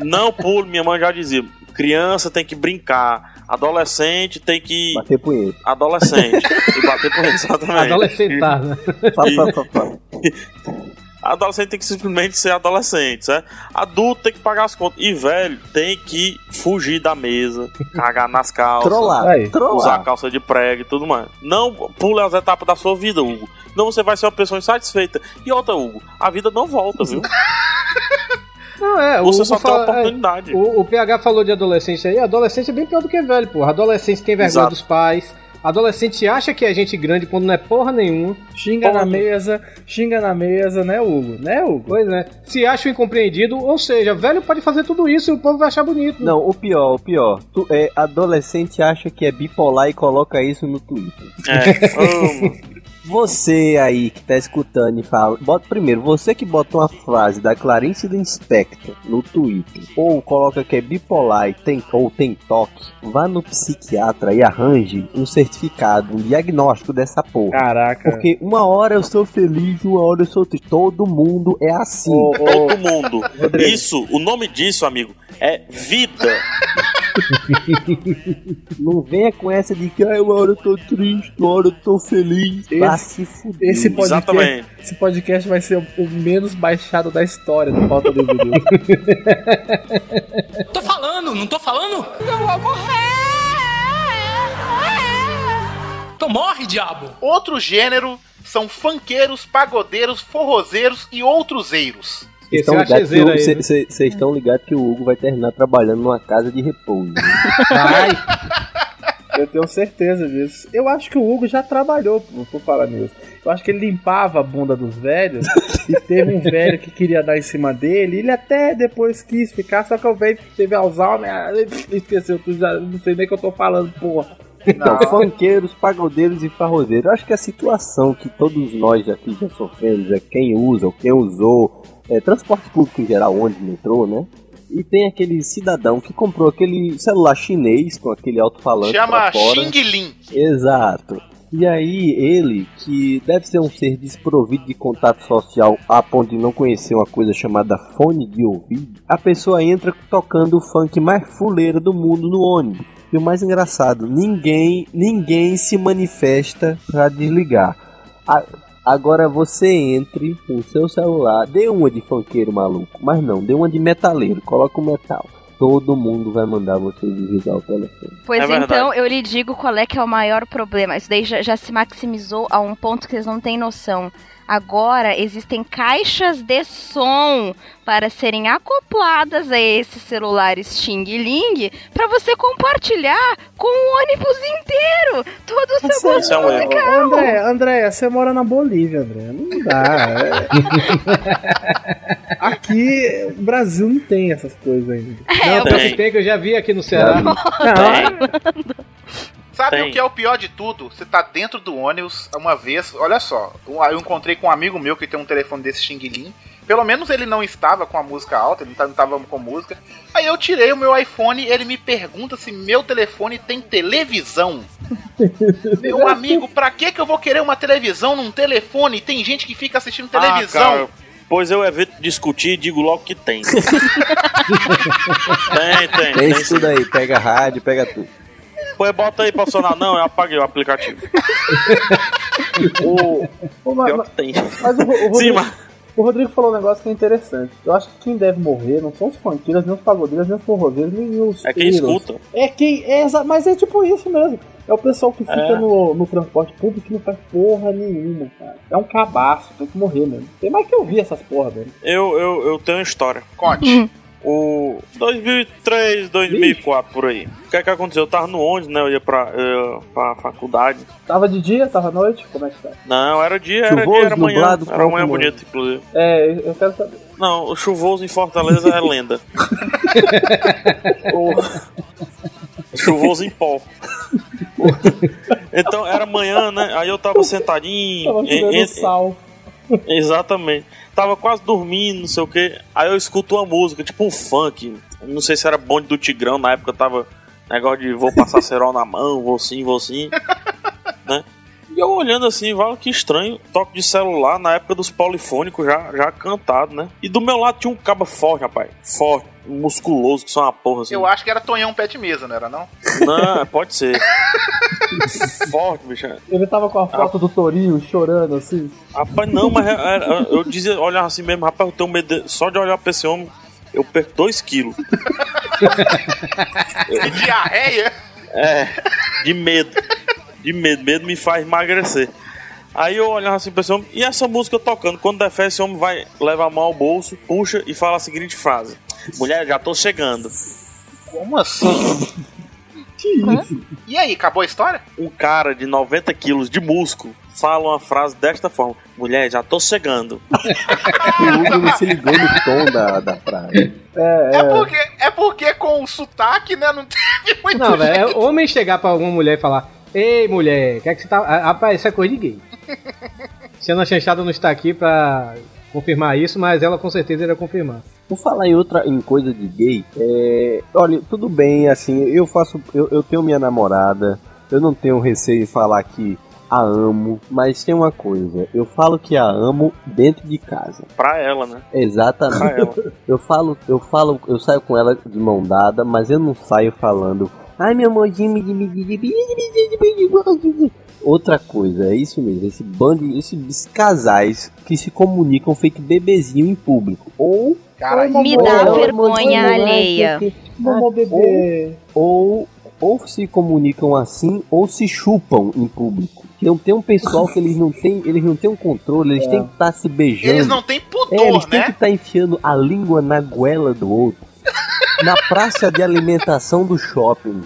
Não pule, minha mãe já dizia. Criança tem que brincar. Adolescente tem que. Bater punheta. Adolescente. e bater punheta, exatamente. Adolescentar, né? Fala. Adolescente tem que simplesmente ser adolescente, certo? Adulto tem que pagar as contas. E velho tem que fugir da mesa, cagar nas calças. Trollar. Aí, trollar. Usar calça de prego e tudo mais. Não pule as etapas da sua vida, Hugo. Não você vai ser uma pessoa insatisfeita. E outra, Hugo, a vida não volta, viu? Não, é, Você o, só Hugo tem uma fala- é, oportunidade. o, o PH falou de adolescência aí, adolescente é bem pior do que velho, porra. Adolescente tem vergonha Exato. dos pais. Adolescente acha que é gente grande quando não é porra nenhuma. Xinga Porra. na mesa, xinga na mesa, né, Hugo? Né, Hugo? Pois é. Se acha o incompreendido, ou seja, velho pode fazer tudo isso e o povo vai achar bonito. Não, o pior, o pior. Tu, é, adolescente acha que é bipolar e coloca isso no Twitter. É. Você aí que tá escutando e fala. Bota primeiro, você que bota uma frase da Clarice do Inspector no Twitter, ou coloca que é bipolar e tem, ou tem toque, vá no psiquiatra e arranje um certificado, um diagnóstico dessa porra. Caraca. Porque uma hora eu sou feliz, uma hora eu sou triste. Todo mundo é assim. Ô, ô, Todo mundo. Isso, o nome disso, amigo, é vida. Não venha com essa de que ah, uma hora eu tô triste, uma hora eu tô feliz. Esse- Vá se fuder. Esse podcast, Exatamente. esse podcast vai ser o, menos baixado da história do Pauta do Vídeo. Tô falando, não tô falando? Eu vou morrer. Então morre, diabo. Outro gênero são funkeiros, pagodeiros, forrozeiros e outros-eiros. Vocês Esse estão ligados que chezeira o- aí, cê- né? cê- cês estão ligados que o Hugo vai terminar trabalhando numa casa de repouso. Vai. Eu tenho certeza disso. Eu acho que o Hugo já trabalhou, por, falar nisso. Eu acho que ele limpava a bunda dos velhos e teve um velho que queria dar em cima dele. Ele até depois quis ficar, só que o velho teve Alzheimer, ah, esqueceu tudo, já não sei nem o que eu tô falando, porra. Então, funkeiros, pagodeiros e farrozeiros. Eu acho que a situação que todos nós aqui já sofremos é quem usa ou quem usou é, transporte público em geral, ônibus, metrô, né? E tem aquele cidadão que comprou aquele celular chinês com aquele alto-falante Chama. Xing Lin. Exato. E aí, ele, que deve ser um ser desprovido de contato social a ponto de não conhecer uma coisa chamada fone de ouvido, a pessoa entra tocando o funk mais fuleiro do mundo no ônibus. E o mais engraçado, ninguém, ninguém se manifesta pra desligar. A- agora você entre com o seu celular, dê uma de funkeiro maluco, mas não, dê uma de metaleiro, coloca o metal. Todo mundo vai mandar você desligar o telefone. Pois É então, eu lhe digo qual é que é o maior problema. Isso daí já, já se maximizou a um ponto que vocês não têm noção. Agora existem caixas de som para serem acopladas a esses celulares Xing Ling para você compartilhar com o ônibus inteiro todo o seu Você- gosto é musical. André, André, você mora na Bolívia, André. Não dá. é. Aqui, o Brasil não tem essas coisas ainda. Não, tem. tem. tem que eu já vi aqui no Ceará. Não, Sabe Tem. o que é o pior de tudo? Você tá dentro do ônibus uma vez, olha só, eu encontrei com um amigo meu que tem um telefone desse Xing Lin. Pelo menos ele não estava com a música alta, ele não estava com música. Aí eu tirei o meu iPhone e ele me pergunta se meu telefone tem televisão. meu amigo, pra que que eu vou querer uma televisão num telefone? Tem gente que fica assistindo televisão. Ah, cara, pois eu evito discutir e digo logo que tem. tem, tem, Tem tem. isso tudo aí, pega rádio, pega tudo. Pois bota aí pra funcionar. Não, eu apaguei o aplicativo. o Ô, mas, pior que tem. mas o, o Sim, Rodrigo, mas o Rodrigo falou um negócio que é interessante. Eu acho que quem deve morrer não são os funkeiros, nem os pagodeiros, nem os forrozeiros, nem os é quem tiros. escuta. É quem. É, exa- mas é tipo isso mesmo. É o pessoal que fica É. no, no transporte público que não faz porra nenhuma, cara. É um cabaço, tem que morrer mesmo. Tem mais que ouvir essas porra, velho. Eu, eu, eu tenho uma história. Conte. O 2003, 2004, por aí. O que é que aconteceu? Eu tava no ônibus, né? Eu ia pra, eu pra faculdade. Tava de dia, tava à noite? Como é que tá? Não, era dia, era Chuvoso, dia, era manhã. nublado, Era manhã como- bonita, inclusive. É, eu quero saber. Não, o chuvoso em Fortaleza é lenda. o chuvoso em pó. então era manhã, né? Aí eu tava sentadinho. Tava em- em- sal. Exatamente. Tava quase dormindo, não sei o que. Aí eu escuto uma música, tipo um funk. Não sei se era bonde do Tigrão, na época tava negócio de vou passar cerol na mão, vou sim, vou sim. né? E eu olhando assim, vale que estranho, toque de celular na época dos polifônicos já, já cantado, né? E do meu lado tinha um cabo forte, rapaz. Forte. musculoso, que são uma porra assim. Eu acho que era Tonhão pé de mesa, não era não? Não, pode ser. Forte, bicho. Ele tava com a foto do Torinho chorando assim. Rapaz, não, mas era- era- eu dizia, olhava assim mesmo, rapaz, eu tenho medo. de- Só de olhar pra esse homem, eu perco 2 quilos. Diarreia! É, de medo. De medo. Medo me faz emagrecer. Aí eu olhava assim pra esse homem, e essa música tocando, quando der fé, esse homem vai, leva a mão ao bolso, puxa e fala a seguinte frase: Mulher, já tô chegando. Como assim? E aí, acabou a história? Um cara de 90 quilos de músculo fala uma frase desta forma: Mulher, já tô chegando. O Hugo não se ligou no tom da, da frase. É, porque, é porque com o sotaque, né? Não teve muito Não, velho, jeito. é homem chegar pra alguma mulher e falar: Ei, mulher, que é que você tá. Ah, Rapaz, isso é coisa de gay. Sendo a chanchada não está aqui pra confirmar isso, mas ela com certeza irá confirmar. Por falar em outra em coisa de gay, é, olha, tudo bem, assim, eu faço. Eu, eu tenho minha namorada, eu não tenho receio em falar que a amo, mas tem uma coisa, eu falo que a amo dentro de casa. Pra ela, né? Pra Exatamente. ela. Eu falo, eu falo, eu saio com ela de mão dada, mas eu não saio falando, Ai, meu amorzinho, me, me, me, Outra coisa, é isso mesmo, esse bando, esses casais que se comunicam feito bebezinho em público. Ou. Cara, me dá vergonha alheia. Ou, ou, se comunicam assim, ou se chupam em público. Então tem um pessoal que eles não têm, eles não têm um controle, eles é. têm que estar tá se beijando. Eles não têm pudor, é, eles né? têm que estar tá enfiando a língua na goela do outro. Na praça de alimentação do shopping.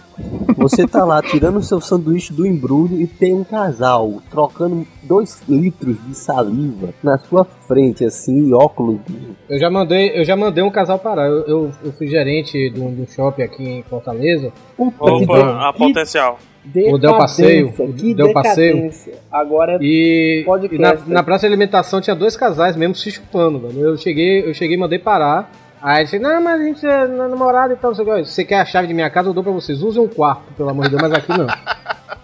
Você tá lá tirando o seu sanduíche do embrulho e tem um casal trocando dois litros de saliva na sua frente, assim, e óculos. Eu já mandei, eu já mandei um casal parar. Eu, eu, eu fui gerente de um, um shopping aqui em Fortaleza. Opa, a potencial. O Del Passeio, o que Del Passeio. Agora é E, Podcast, e na, né? na praça de alimentação tinha dois casais mesmo se chupando, velho. Eu cheguei, eu cheguei e mandei parar. Aí ele disse, não, mas a gente é namorado e tal, não sei o que. Você quer a chave de minha casa, eu dou pra vocês. Usem um quarto, pelo amor de Deus, mas aqui não.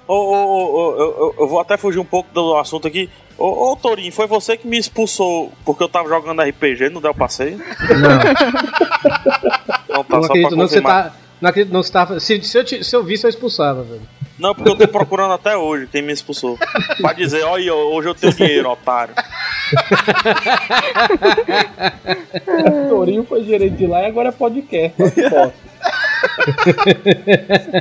Ô, ô, ô, eu, vou até fugir um pouco do assunto aqui. Ô, ô Torinho, foi você que me expulsou porque eu tava jogando RPG no Del Passeio? Não, Não, tá não acredito não você tá. Não acredito não você. Se, se, eu, te- se eu visse, eu expulsava, velho. Não, porque eu tô procurando até hoje quem me expulsou. Pra dizer, olha, hoje eu tenho dinheiro, otário. o Torinho foi gerente de lá e agora é podcast.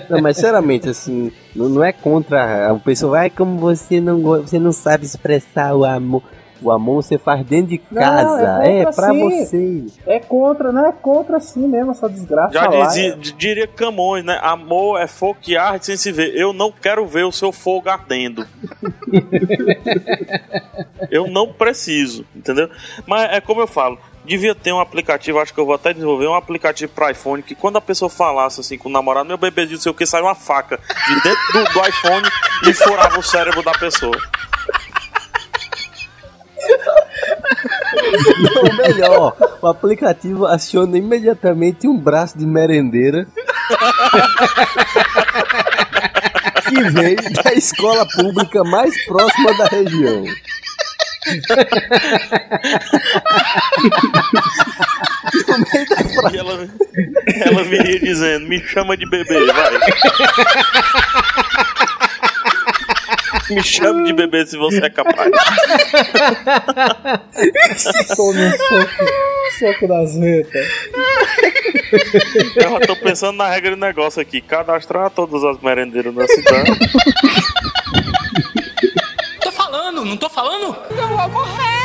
Não, mas sinceramente, assim, não, não é contra. O pessoal vai como você não, você não sabe expressar o amor. O amor você faz dentro de Não, casa. é É, contra pra sim. vocês. É contra, não é contra sim mesmo essa desgraça Já lá. dizia, d- diria Camões, né? Amor é fogo que arde sem se ver. Eu não quero ver o seu fogo ardendo. eu não preciso, entendeu? Mas é como eu falo. Devia ter um aplicativo, acho que eu vou até desenvolver um aplicativo para iPhone que quando a pessoa falasse assim com o namorado, meu bebezinho, não sei o que, sai uma faca de dentro do, do iPhone e furava o cérebro da pessoa. Melhor, o aplicativo aciona imediatamente um braço de merendeira que vem da escola pública mais próxima da região. E ela, ela viria dizendo: Me chama de bebê, vai. Me chame de bebê se você é capaz. Tô no soco, soco das retas. Eu já tô pensando na regra do negócio aqui: cadastrar todas as merendeiras na cidade. Tô falando, não tô falando? Eu vou morrer!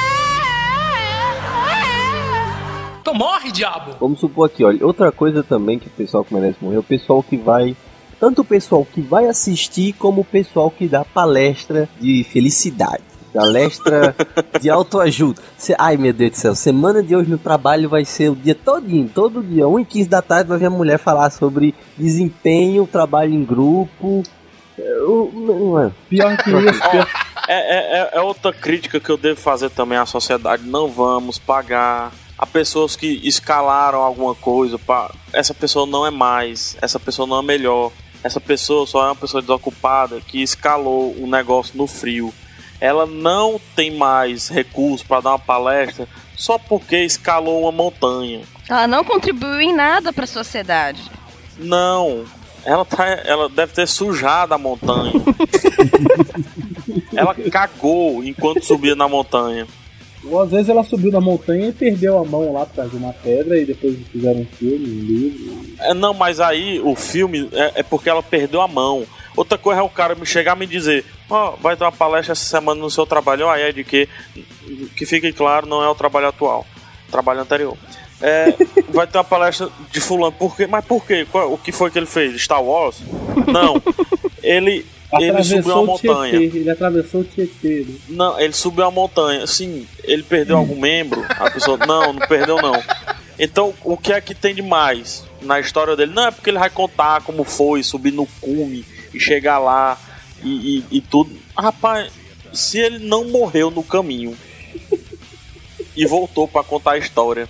Então morre, diabo! Vamos supor aqui, olha, outra coisa também que o pessoal que merece morrer é o pessoal que vai. Tanto o pessoal que vai assistir, como o pessoal que dá palestra de felicidade. Palestra de autoajuda. Cê- ai meu Deus do céu, semana de hoje no trabalho vai ser o dia todinho, todo dia, 1 e 15 da tarde vai ver a mulher falar sobre desempenho, trabalho em grupo. Eu- não é. Pior que isso, pior É, é- é- é outra crítica que eu devo fazer também à sociedade. Não vamos pagar a pessoas que escalaram alguma coisa. Pra... Essa pessoa não é mais, essa pessoa não é melhor. Essa pessoa só é uma pessoa desocupada que escalou um negócio no frio. Ela não tem mais recursos para dar uma palestra só porque escalou uma montanha. Ela não contribuiu em nada pra sociedade. Não. Ela, tá, ela deve ter sujado a montanha. ela cagou enquanto subia na montanha. Ou às vezes ela subiu na montanha e perdeu a mão lá atrás de uma pedra e depois fizeram um filme, um livro. É, não, mas aí o filme é, é porque ela perdeu a mão. Outra coisa é o cara me chegar e me dizer: Ó, vai ter uma palestra essa semana no seu trabalho. Aí é de que, que fique claro, não é o trabalho atual, trabalho anterior. É, vai ter uma palestra de fulano. Por quê? Mas por quê? Qual- o que foi que ele fez? Star Wars? Não. Ele, ele subiu uma o Tietê, montanha. ele atravessou o Tietê. né? Não, ele subiu a montanha. Sim, ele perdeu algum membro? A pessoa, não, não perdeu não. Então, o que é que tem de mais na história dele? Não é porque ele vai contar como foi subir no cume e chegar lá e, e, e tudo. Rapaz, se ele não morreu no caminho e voltou pra contar a história,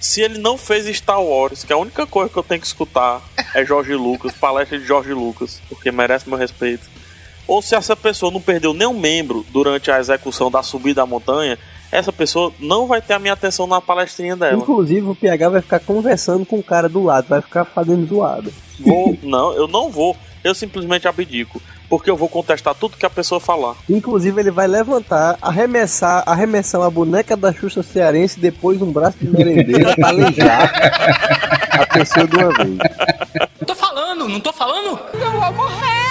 se ele não fez Star Wars, que a única coisa que eu tenho que escutar é Jorge Lucas, palestra de Jorge Lucas, porque merece meu respeito. Ou se essa pessoa não perdeu nenhum membro durante a execução da subida da montanha, essa pessoa não vai ter a minha atenção na palestrinha dela. Inclusive, o PH vai ficar conversando com o cara do lado, vai ficar fazendo zoada. Vou, não, eu não vou. Eu simplesmente abdico. Porque eu vou contestar tudo que a pessoa falar. Inclusive, ele vai levantar, arremessar, arremessar uma boneca da Xuxa cearense e depois um braço de merendeira pra aleijar a pessoa de uma vez. Tô falando, não tô falando? Eu vou morrer.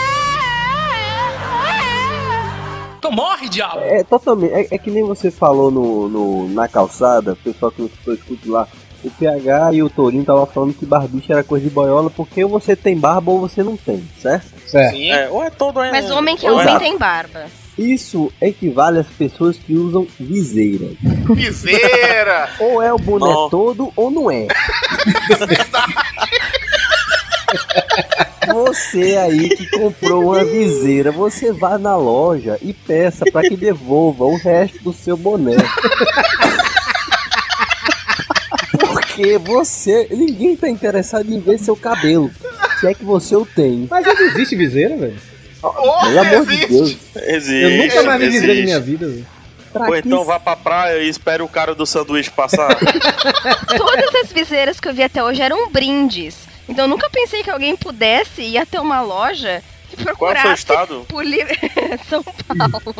Então morre, diabo. É totalmente. É, é que nem você falou no, no- na calçada, o pessoal que eu escuto lá. O PH e o Torinho estavam falando que barbicha era coisa de boiola porque ou você tem barba ou você não tem, certo? Certo. É, ou é todo é, Mas homem que é homem tem barba. Isso equivale às pessoas que usam viseira. Viseira! Ou é o boné Não. todo ou não é. Você aí que comprou uma viseira, você vá na loja e peça para que devolva o resto do seu boné. Porque você. Ninguém tá interessado em ver seu cabelo. Se é que você o tem. Mas ainda existe viseira, velho? Oh, Pelo amor de Deus. Existe. Eu nunca mais vi viseira existe. na minha vida, velho. Pra Ou que então vá pra praia e espere o cara do sanduíche passar. Todas as viseiras que eu vi até hoje eram brindes. Então eu nunca pensei que alguém pudesse ir até uma loja e Qual é o estado? por livre. São Paulo.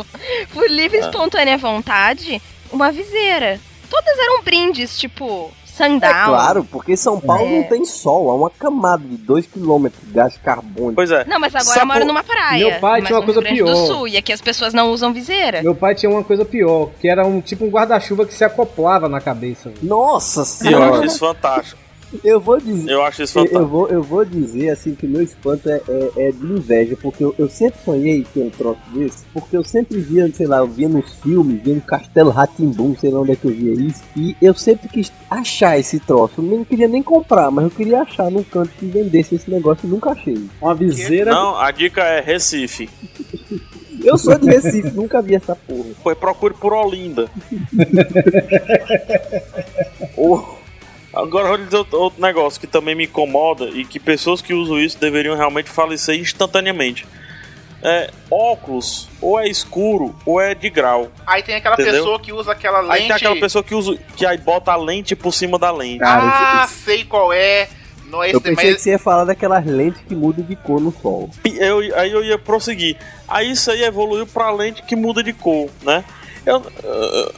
Por livre e Ah. espontânea vontade, uma viseira. Todas eram brindes, tipo, É sandal. claro, porque São Paulo É. não tem sol, há uma camada de 2km de gás carbônico. Pois é. Não, mas agora eu moro numa praia. Meu pai tinha uma no coisa Rio Grande do pior. Sul, e aqui as pessoas não usam viseira. Meu pai tinha uma coisa pior, que era um tipo um guarda-chuva que se acoplava na cabeça. Nossa Eu acho senhora! isso fantástico. Eu vou dizer. Eu acho isso Eu, eu fantástico. vou, eu vou dizer assim que meu espanto é, é, é de inveja, porque eu, eu sempre sonhei ter um troço desse, porque eu sempre via, sei lá, eu via nos filmes, via no Castelo Ratimbum, sei lá onde é que eu via isso, e eu sempre quis achar esse troço. Eu não queria nem comprar, mas eu queria achar num canto que vendesse esse negócio e nunca achei. Uma viseira. Não, a dica é Recife. Eu sou de Recife, nunca vi essa porra. Pois procure por Olinda. Ou- Agora eu vou dizer outro outro negócio que também me incomoda e que pessoas que usam isso deveriam realmente falecer instantaneamente. É, óculos, ou é escuro, ou é de grau. Aí tem aquela Entendeu? pessoa que usa aquela lente. Aí tem aquela pessoa que usa que aí bota a lente por cima da lente. Ah, Cara, sei qual é. Não é Eu esse, pensei que mas você ia falar daquelas lentes que mudam de cor no sol. Eu, aí eu ia prosseguir. Aí isso aí evoluiu pra lente que muda de cor, né? Eu, eu,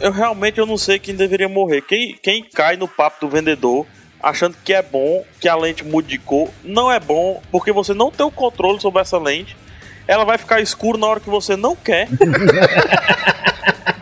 eu realmente eu não sei quem deveria morrer. Quem, quem cai no papo do vendedor achando que é bom que a lente mude de cor, não é bom porque você não tem o controle sobre essa lente. Ela vai ficar escura na hora que você não quer.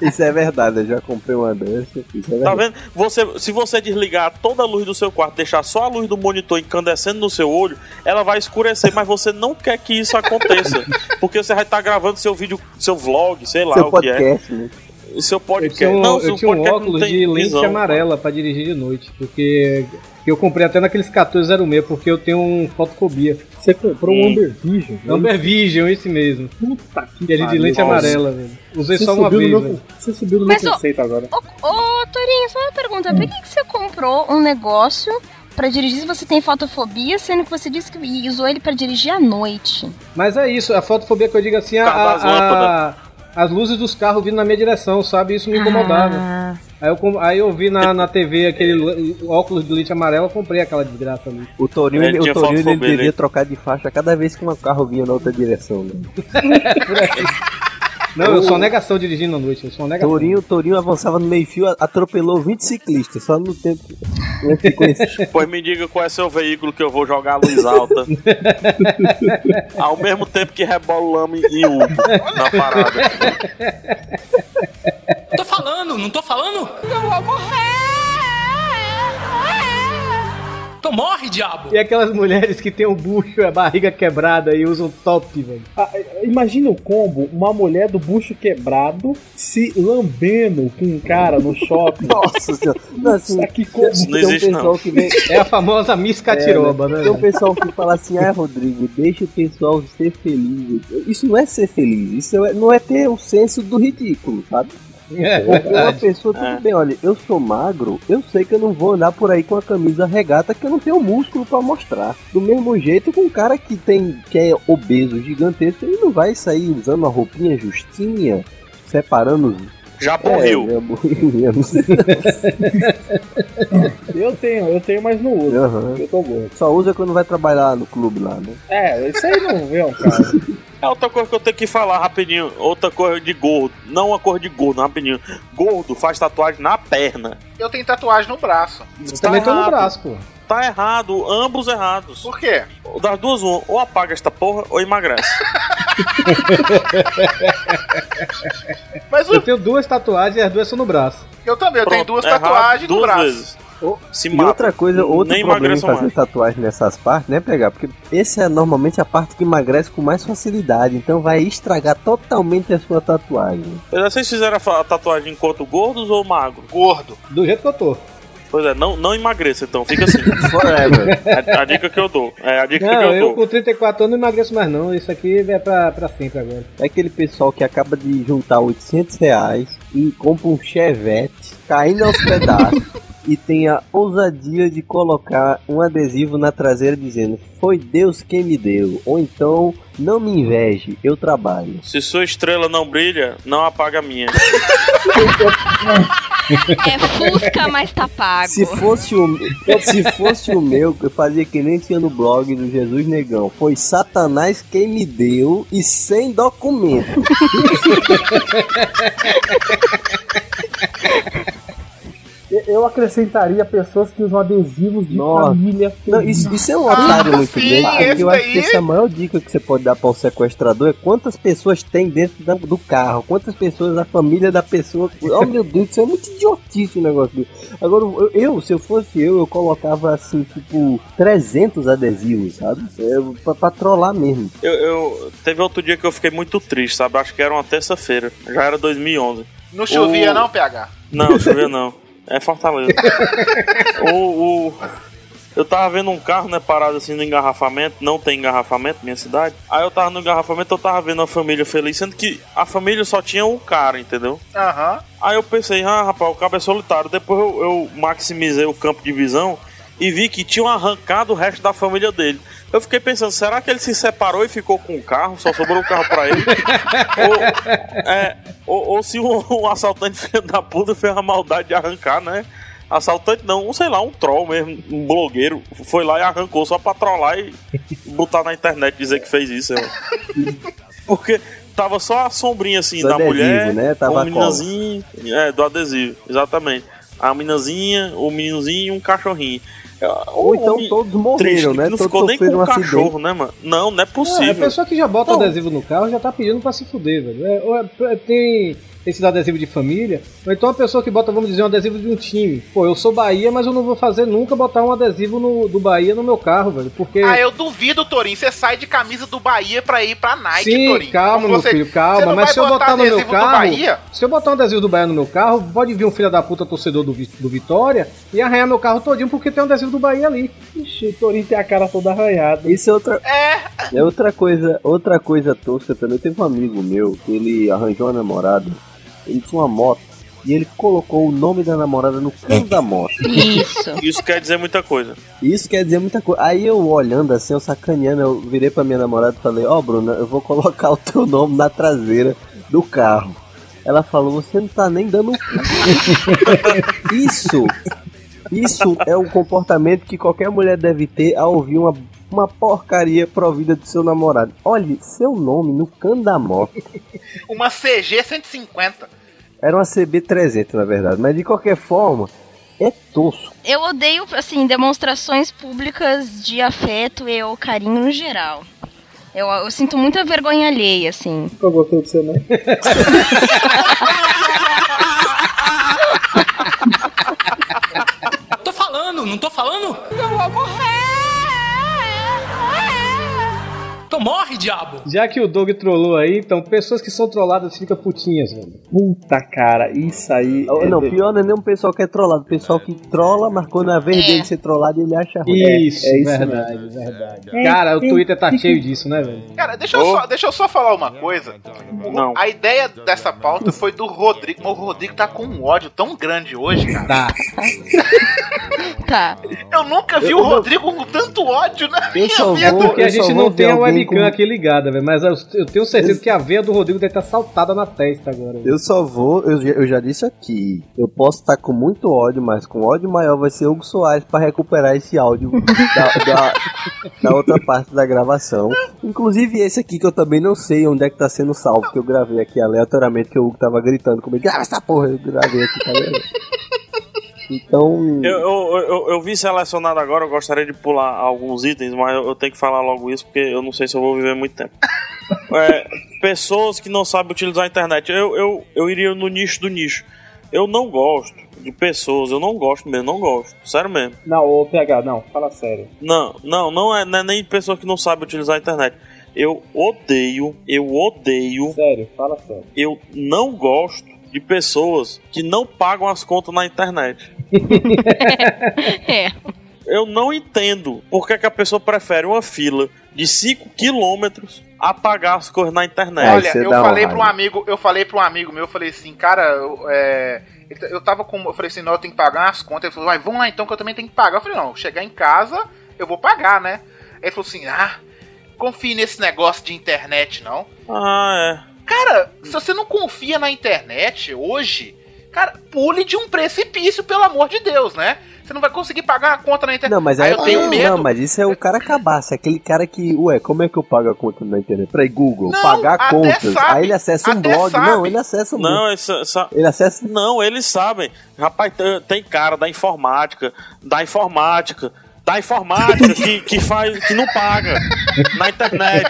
Isso é verdade, eu já comprei uma dessa. É Tá vendo? Você, se você desligar toda a luz do seu quarto, deixar só a luz do monitor incandescendo no seu olho, ela vai escurecer, mas você não quer que isso aconteça. Porque você vai estar gravando seu vídeo, seu vlog, sei lá Seu o que é. podcast, né? Seu Eu podcast. tinha um, não, eu tinha um óculos de lente visão. amarela pra dirigir de noite, porque eu comprei até naqueles 1406, porque eu tenho um fotofobia. Você comprou um Hum. Amber Vision. Number Vision, esse mesmo. Puta que é de pariu. lente Nossa. amarela, velho. Usei Você só uma vez, meu, você subiu no Mas, meu conceito agora. Ô, ô, Torinho, só uma pergunta. Por que, que você comprou um negócio pra dirigir se você tem fotofobia, sendo que você disse que usou ele pra dirigir à noite? Mas é isso, a fotofobia que eu digo assim, a, a- a- as luzes dos carros vindo na minha direção, sabe? Isso me incomodava. Ah, Aí eu, aí eu vi na, na TV aquele óculos do leite amarelo, eu comprei aquela desgraça ali. O Torinho, Ele o Torinho ele devia né? trocar de faixa cada vez que um carro vinha na outra direção. Né? Não, eu sou uma negação dirigindo à noite, eu sou negação. Torinho, Torinho avançava no meio-fio, atropelou 20 ciclistas, só no tempo. Pois me diga qual é seu veículo que eu vou jogar a luz alta. Ao mesmo tempo que rebola lama e Uber na parada. Tô falando, não tô falando? Eu vou morrer! Então morre, diabo! E aquelas mulheres que tem o bucho e a barriga quebrada e usam top, velho. Ah, imagina o combo, uma mulher do bucho quebrado se lambendo com um cara no shopping. Nossa senhora. Não, assim, como Isso não tem um existe, pessoal não. que vem. É a famosa Miss Catiroba, né? Tem um pessoal que fala assim, ah, Rodrigo, deixa o pessoal ser feliz. Isso não é ser feliz, isso é- não é ter o senso do ridículo, sabe? É, uma pessoa, tudo É. bem, olha, eu sou magro, eu sei que eu não vou andar por aí com a camisa regata que eu não tenho músculo pra mostrar. Do mesmo jeito com um cara que tem que é obeso, gigantesco, ele não vai sair usando uma roupinha justinha, separando os. Já morreu. é. Eu tenho, eu tenho, mas não uso. Aham. Eu tô gordo. Só usa quando vai trabalhar no clube lá, né? É, isso aí não vê um cara. É outra coisa que eu tenho que falar rapidinho. Outra coisa de gordo. Não uma cor de gordo, rapidinho. Gordo faz tatuagem na perna. Eu tenho tatuagem no braço. Eu também tô no braço, pô. Tá errado, ambos errados. Por quê? Das duas, uma, ou apaga esta porra ou emagrece. Mas Eu o- tenho duas tatuagens e as duas são no braço. eu também, eu tenho Pronto, duas errado tatuagens no duas braço. vezes. Se E mata. outra coisa, outro Nem problema em fazer mais. tatuagem nessas partes, né, pegar? Porque essa é normalmente a parte que emagrece com mais facilidade, então vai estragar totalmente a sua tatuagem. Vocês fizeram a a tatuagem enquanto gordos ou magros? Gordo. Do jeito que eu tô. Pois é, não, não emagreça então, fica assim. Forever. É a dica que eu dou. É a dica que Não, eu eu dou. com 34 anos não emagreço mais não. Isso aqui é pra, pra sempre agora. É aquele pessoal que acaba de juntar 800 reais e compra um chevette caindo aos pedaços e tem a ousadia de colocar um adesivo na traseira dizendo foi Deus quem me deu, ou então não me inveje, eu trabalho. Se sua estrela não brilha, não apaga a minha. É Fusca, mas tá pago. Se fosse o se fosse o meu, eu fazia que nem tinha no blog do Jesus Negão. Foi Satanás quem me deu e sem documento. Eu- acrescentaria pessoas que usam adesivos de Nossa. família. Não, isso, isso é um Ah, otário muito sim, grande. porque esse eu acho que essa é a maior dica que você pode dar para o sequestrador é quantas pessoas tem dentro da- do carro, quantas pessoas da família da pessoa. Oh meu Deus, isso é muito idiotice o negócio. desse. Agora, eu, eu, se eu fosse eu, eu colocava assim, tipo, 300 adesivos, sabe? É, pra, pra trollar mesmo. Eu, eu- Teve outro dia que eu fiquei muito triste, sabe? Acho que era uma terça-feira. Já era 2011. Não chovia, O- não, PH? Não, choveu não. É Fortaleza. o, o- Eu tava vendo um carro, né, parado assim no engarrafamento. Não tem engarrafamento minha cidade. Aí eu tava no engarrafamento, eu tava vendo a família feliz, sendo que a família só tinha um cara, entendeu? Aham. Aí eu pensei, ah, rapaz, o cabo é solitário. Depois eu, eu maximizei o campo de visão e vi que tinham arrancado o resto da família dele. Eu fiquei pensando, será que ele se separou e ficou com o carro? Só sobrou o carro pra ele? ou, é, ou, ou se um, um assaltante filho da puta fez a maldade de arrancar, né? Assaltante não, um, sei lá, um troll mesmo, um blogueiro, foi lá e arrancou só pra trollar e botar na internet dizer que fez isso. eu- Porque tava só a sombrinha assim Do da adesivo, mulher, né? Tava com a o meninazinho, é, do adesivo, exatamente. A meninazinha, o meninozinho e um cachorrinho. Ou então Homem todos morreram, triste, né? Não Todos ficou nem com um um cachorro, acidente. né, mano? Não, não é Ah, a possível. pessoa que já bota Não. adesivo no carro já tá pedindo pra se fuder, velho. É, ou é- tem esses adesivos de família, ou então a pessoa que bota, vamos dizer, um adesivo de um time. Pô, eu sou Bahia, mas eu não vou fazer nunca botar um adesivo no- do Bahia no meu carro, velho. Porque. Ah, eu duvido, Torinho. Você sai de camisa do Bahia pra ir pra Nike, Sim, Torinho. calma, Como meu você- filho, você calma. Mas se eu botar no meu adesivo do carro. Bahia? Se eu botar um adesivo do Bahia no meu carro, pode vir um filho da puta torcedor do, do Vitória e arranhar meu carro todinho porque tem um adesivo do Bahia ali. Ixi, o Torinho tem a cara toda arranhada. Isso é outra, É, é outra coisa, outra coisa tosca também. Teve um amigo meu que ele arranjou uma namorada, ele tinha uma moto e ele colocou o nome da namorada no canto da moto. Isso. Isso quer dizer muita coisa. Isso quer dizer muita coisa. Aí eu olhando assim, eu sacaneando, eu virei pra minha namorada e falei, ó Bruna, eu vou colocar o teu nome na traseira do carro. Ela falou, você não tá nem dando um. Isso, isso é o comportamento que qualquer mulher deve ter ao ouvir uma, uma porcaria provida do seu namorado. Olhe, seu nome no cano da moto. Uma CG 150. Era uma CB300, na verdade. Mas de qualquer forma, é tosco. Eu odeio, assim, demonstrações públicas de afeto e ou carinho no geral. Eu, eu sinto muita vergonha alheia, assim. Nunca gostei de você, né? Tô falando, não tô falando? Eu vou morrer. Então morre, diabo. Já que o Doug trollou aí, então pessoas que são trolladas ficam putinhas, velho. Puta cara, isso aí. Oh, é não, de- pior não é nem um pessoal que é trollado. O pessoal que trola, mas quando é a vez É. dele ser trollado, ele acha ruim. Isso, é isso verdade, verdade. É, Cara, o tem- Twitter tá cheio disso, né, velho? Cara, deixa eu, só, deixa eu só falar uma coisa. Não. A ideia dessa pauta foi do Rodrigo, mas o Rodrigo tá com um ódio tão grande hoje, cara. Tá. Tá. Eu nunca vi Eu- o eu- Rodrigo com tanto ódio na minha vida. vou- Porque a gente não tem a alguém com- aqui ligada, velho. Mas eu, eu tenho certeza que a veia do Rodrigo deve estar saltada na testa agora. velho. Eu só vou, eu, já- eu já disse aqui, eu posso estar com muito ódio, mas com ódio maior vai ser Hugo Soares pra recuperar esse áudio da, da- da outra parte da gravação. Inclusive esse aqui que eu também não sei onde é que tá sendo salvo, que eu gravei aqui aleatoriamente, que o Hugo tava gritando comigo, grava essa porra, eu gravei aqui, tá ligado? Então, Eu, eu, eu, eu vi selecionado agora, eu gostaria de pular alguns itens, mas eu, tenho que falar logo isso porque eu não sei se eu vou viver muito tempo. É, pessoas que não sabem utilizar a internet. Eu, eu, eu iria no nicho do nicho. Eu não gosto de pessoas, eu não gosto mesmo, não gosto. Sério mesmo. Não, ô PH, não, fala sério. Não, não, não é, não é nem pessoa que não sabe utilizar a internet. Eu odeio, eu odeio, Sério, fala sério. eu não gosto de pessoas que não pagam as contas na internet. É. Eu não entendo por que, que a pessoa prefere uma fila de 5 quilômetros a pagar as coisas na internet. Olha, eu falei pra um amigo, eu falei pra um amigo meu, eu falei assim, cara, eu, é, eu tava com, eu falei assim, não, eu tenho que pagar as contas. Ele falou, vai, vamos lá então que eu também tenho que pagar. Eu falei, não, chegar em casa, eu vou pagar, né? Ele falou assim, ah, confie nesse negócio de internet, não. Ah, Cara, se você não confia na internet hoje, cara, pule de um precipício, pelo amor de Deus, né? Você não vai conseguir pagar a conta na internet. não, mas aí aí, eu tenho não, medo. não, mas isso é o cara cabaço, é aquele cara que, ué, como é que eu pago a conta na internet? Peraí, Google, Não, pagar contas. sabe, aí ele acessa um blog, sabe. não, ele acessa um Não, essa- Ele acessa não, eles sabem. Rapaz, tem- tem cara da informática, da informática, da informática que, que faz, que não paga na internet.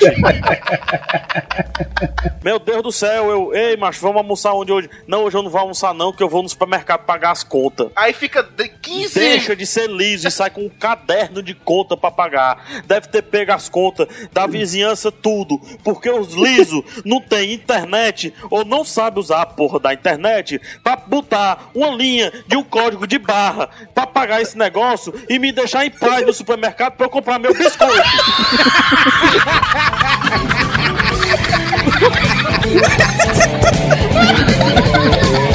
Meu Deus do céu, eu, ei, macho, vamos almoçar onde hoje? Não, hoje eu não vou almoçar não, que eu vou no supermercado pagar as contas. Aí fica de 15 Deixa de ser liso e sai com um caderno de conta pra pagar. Deve ter pego as contas da vizinhança tudo, porque os lisos não tem internet ou não sabe usar a porra da internet pra botar uma linha de um código de barra pra pagar esse negócio e me deixar em paz no supermercado pra eu comprar meu biscoito.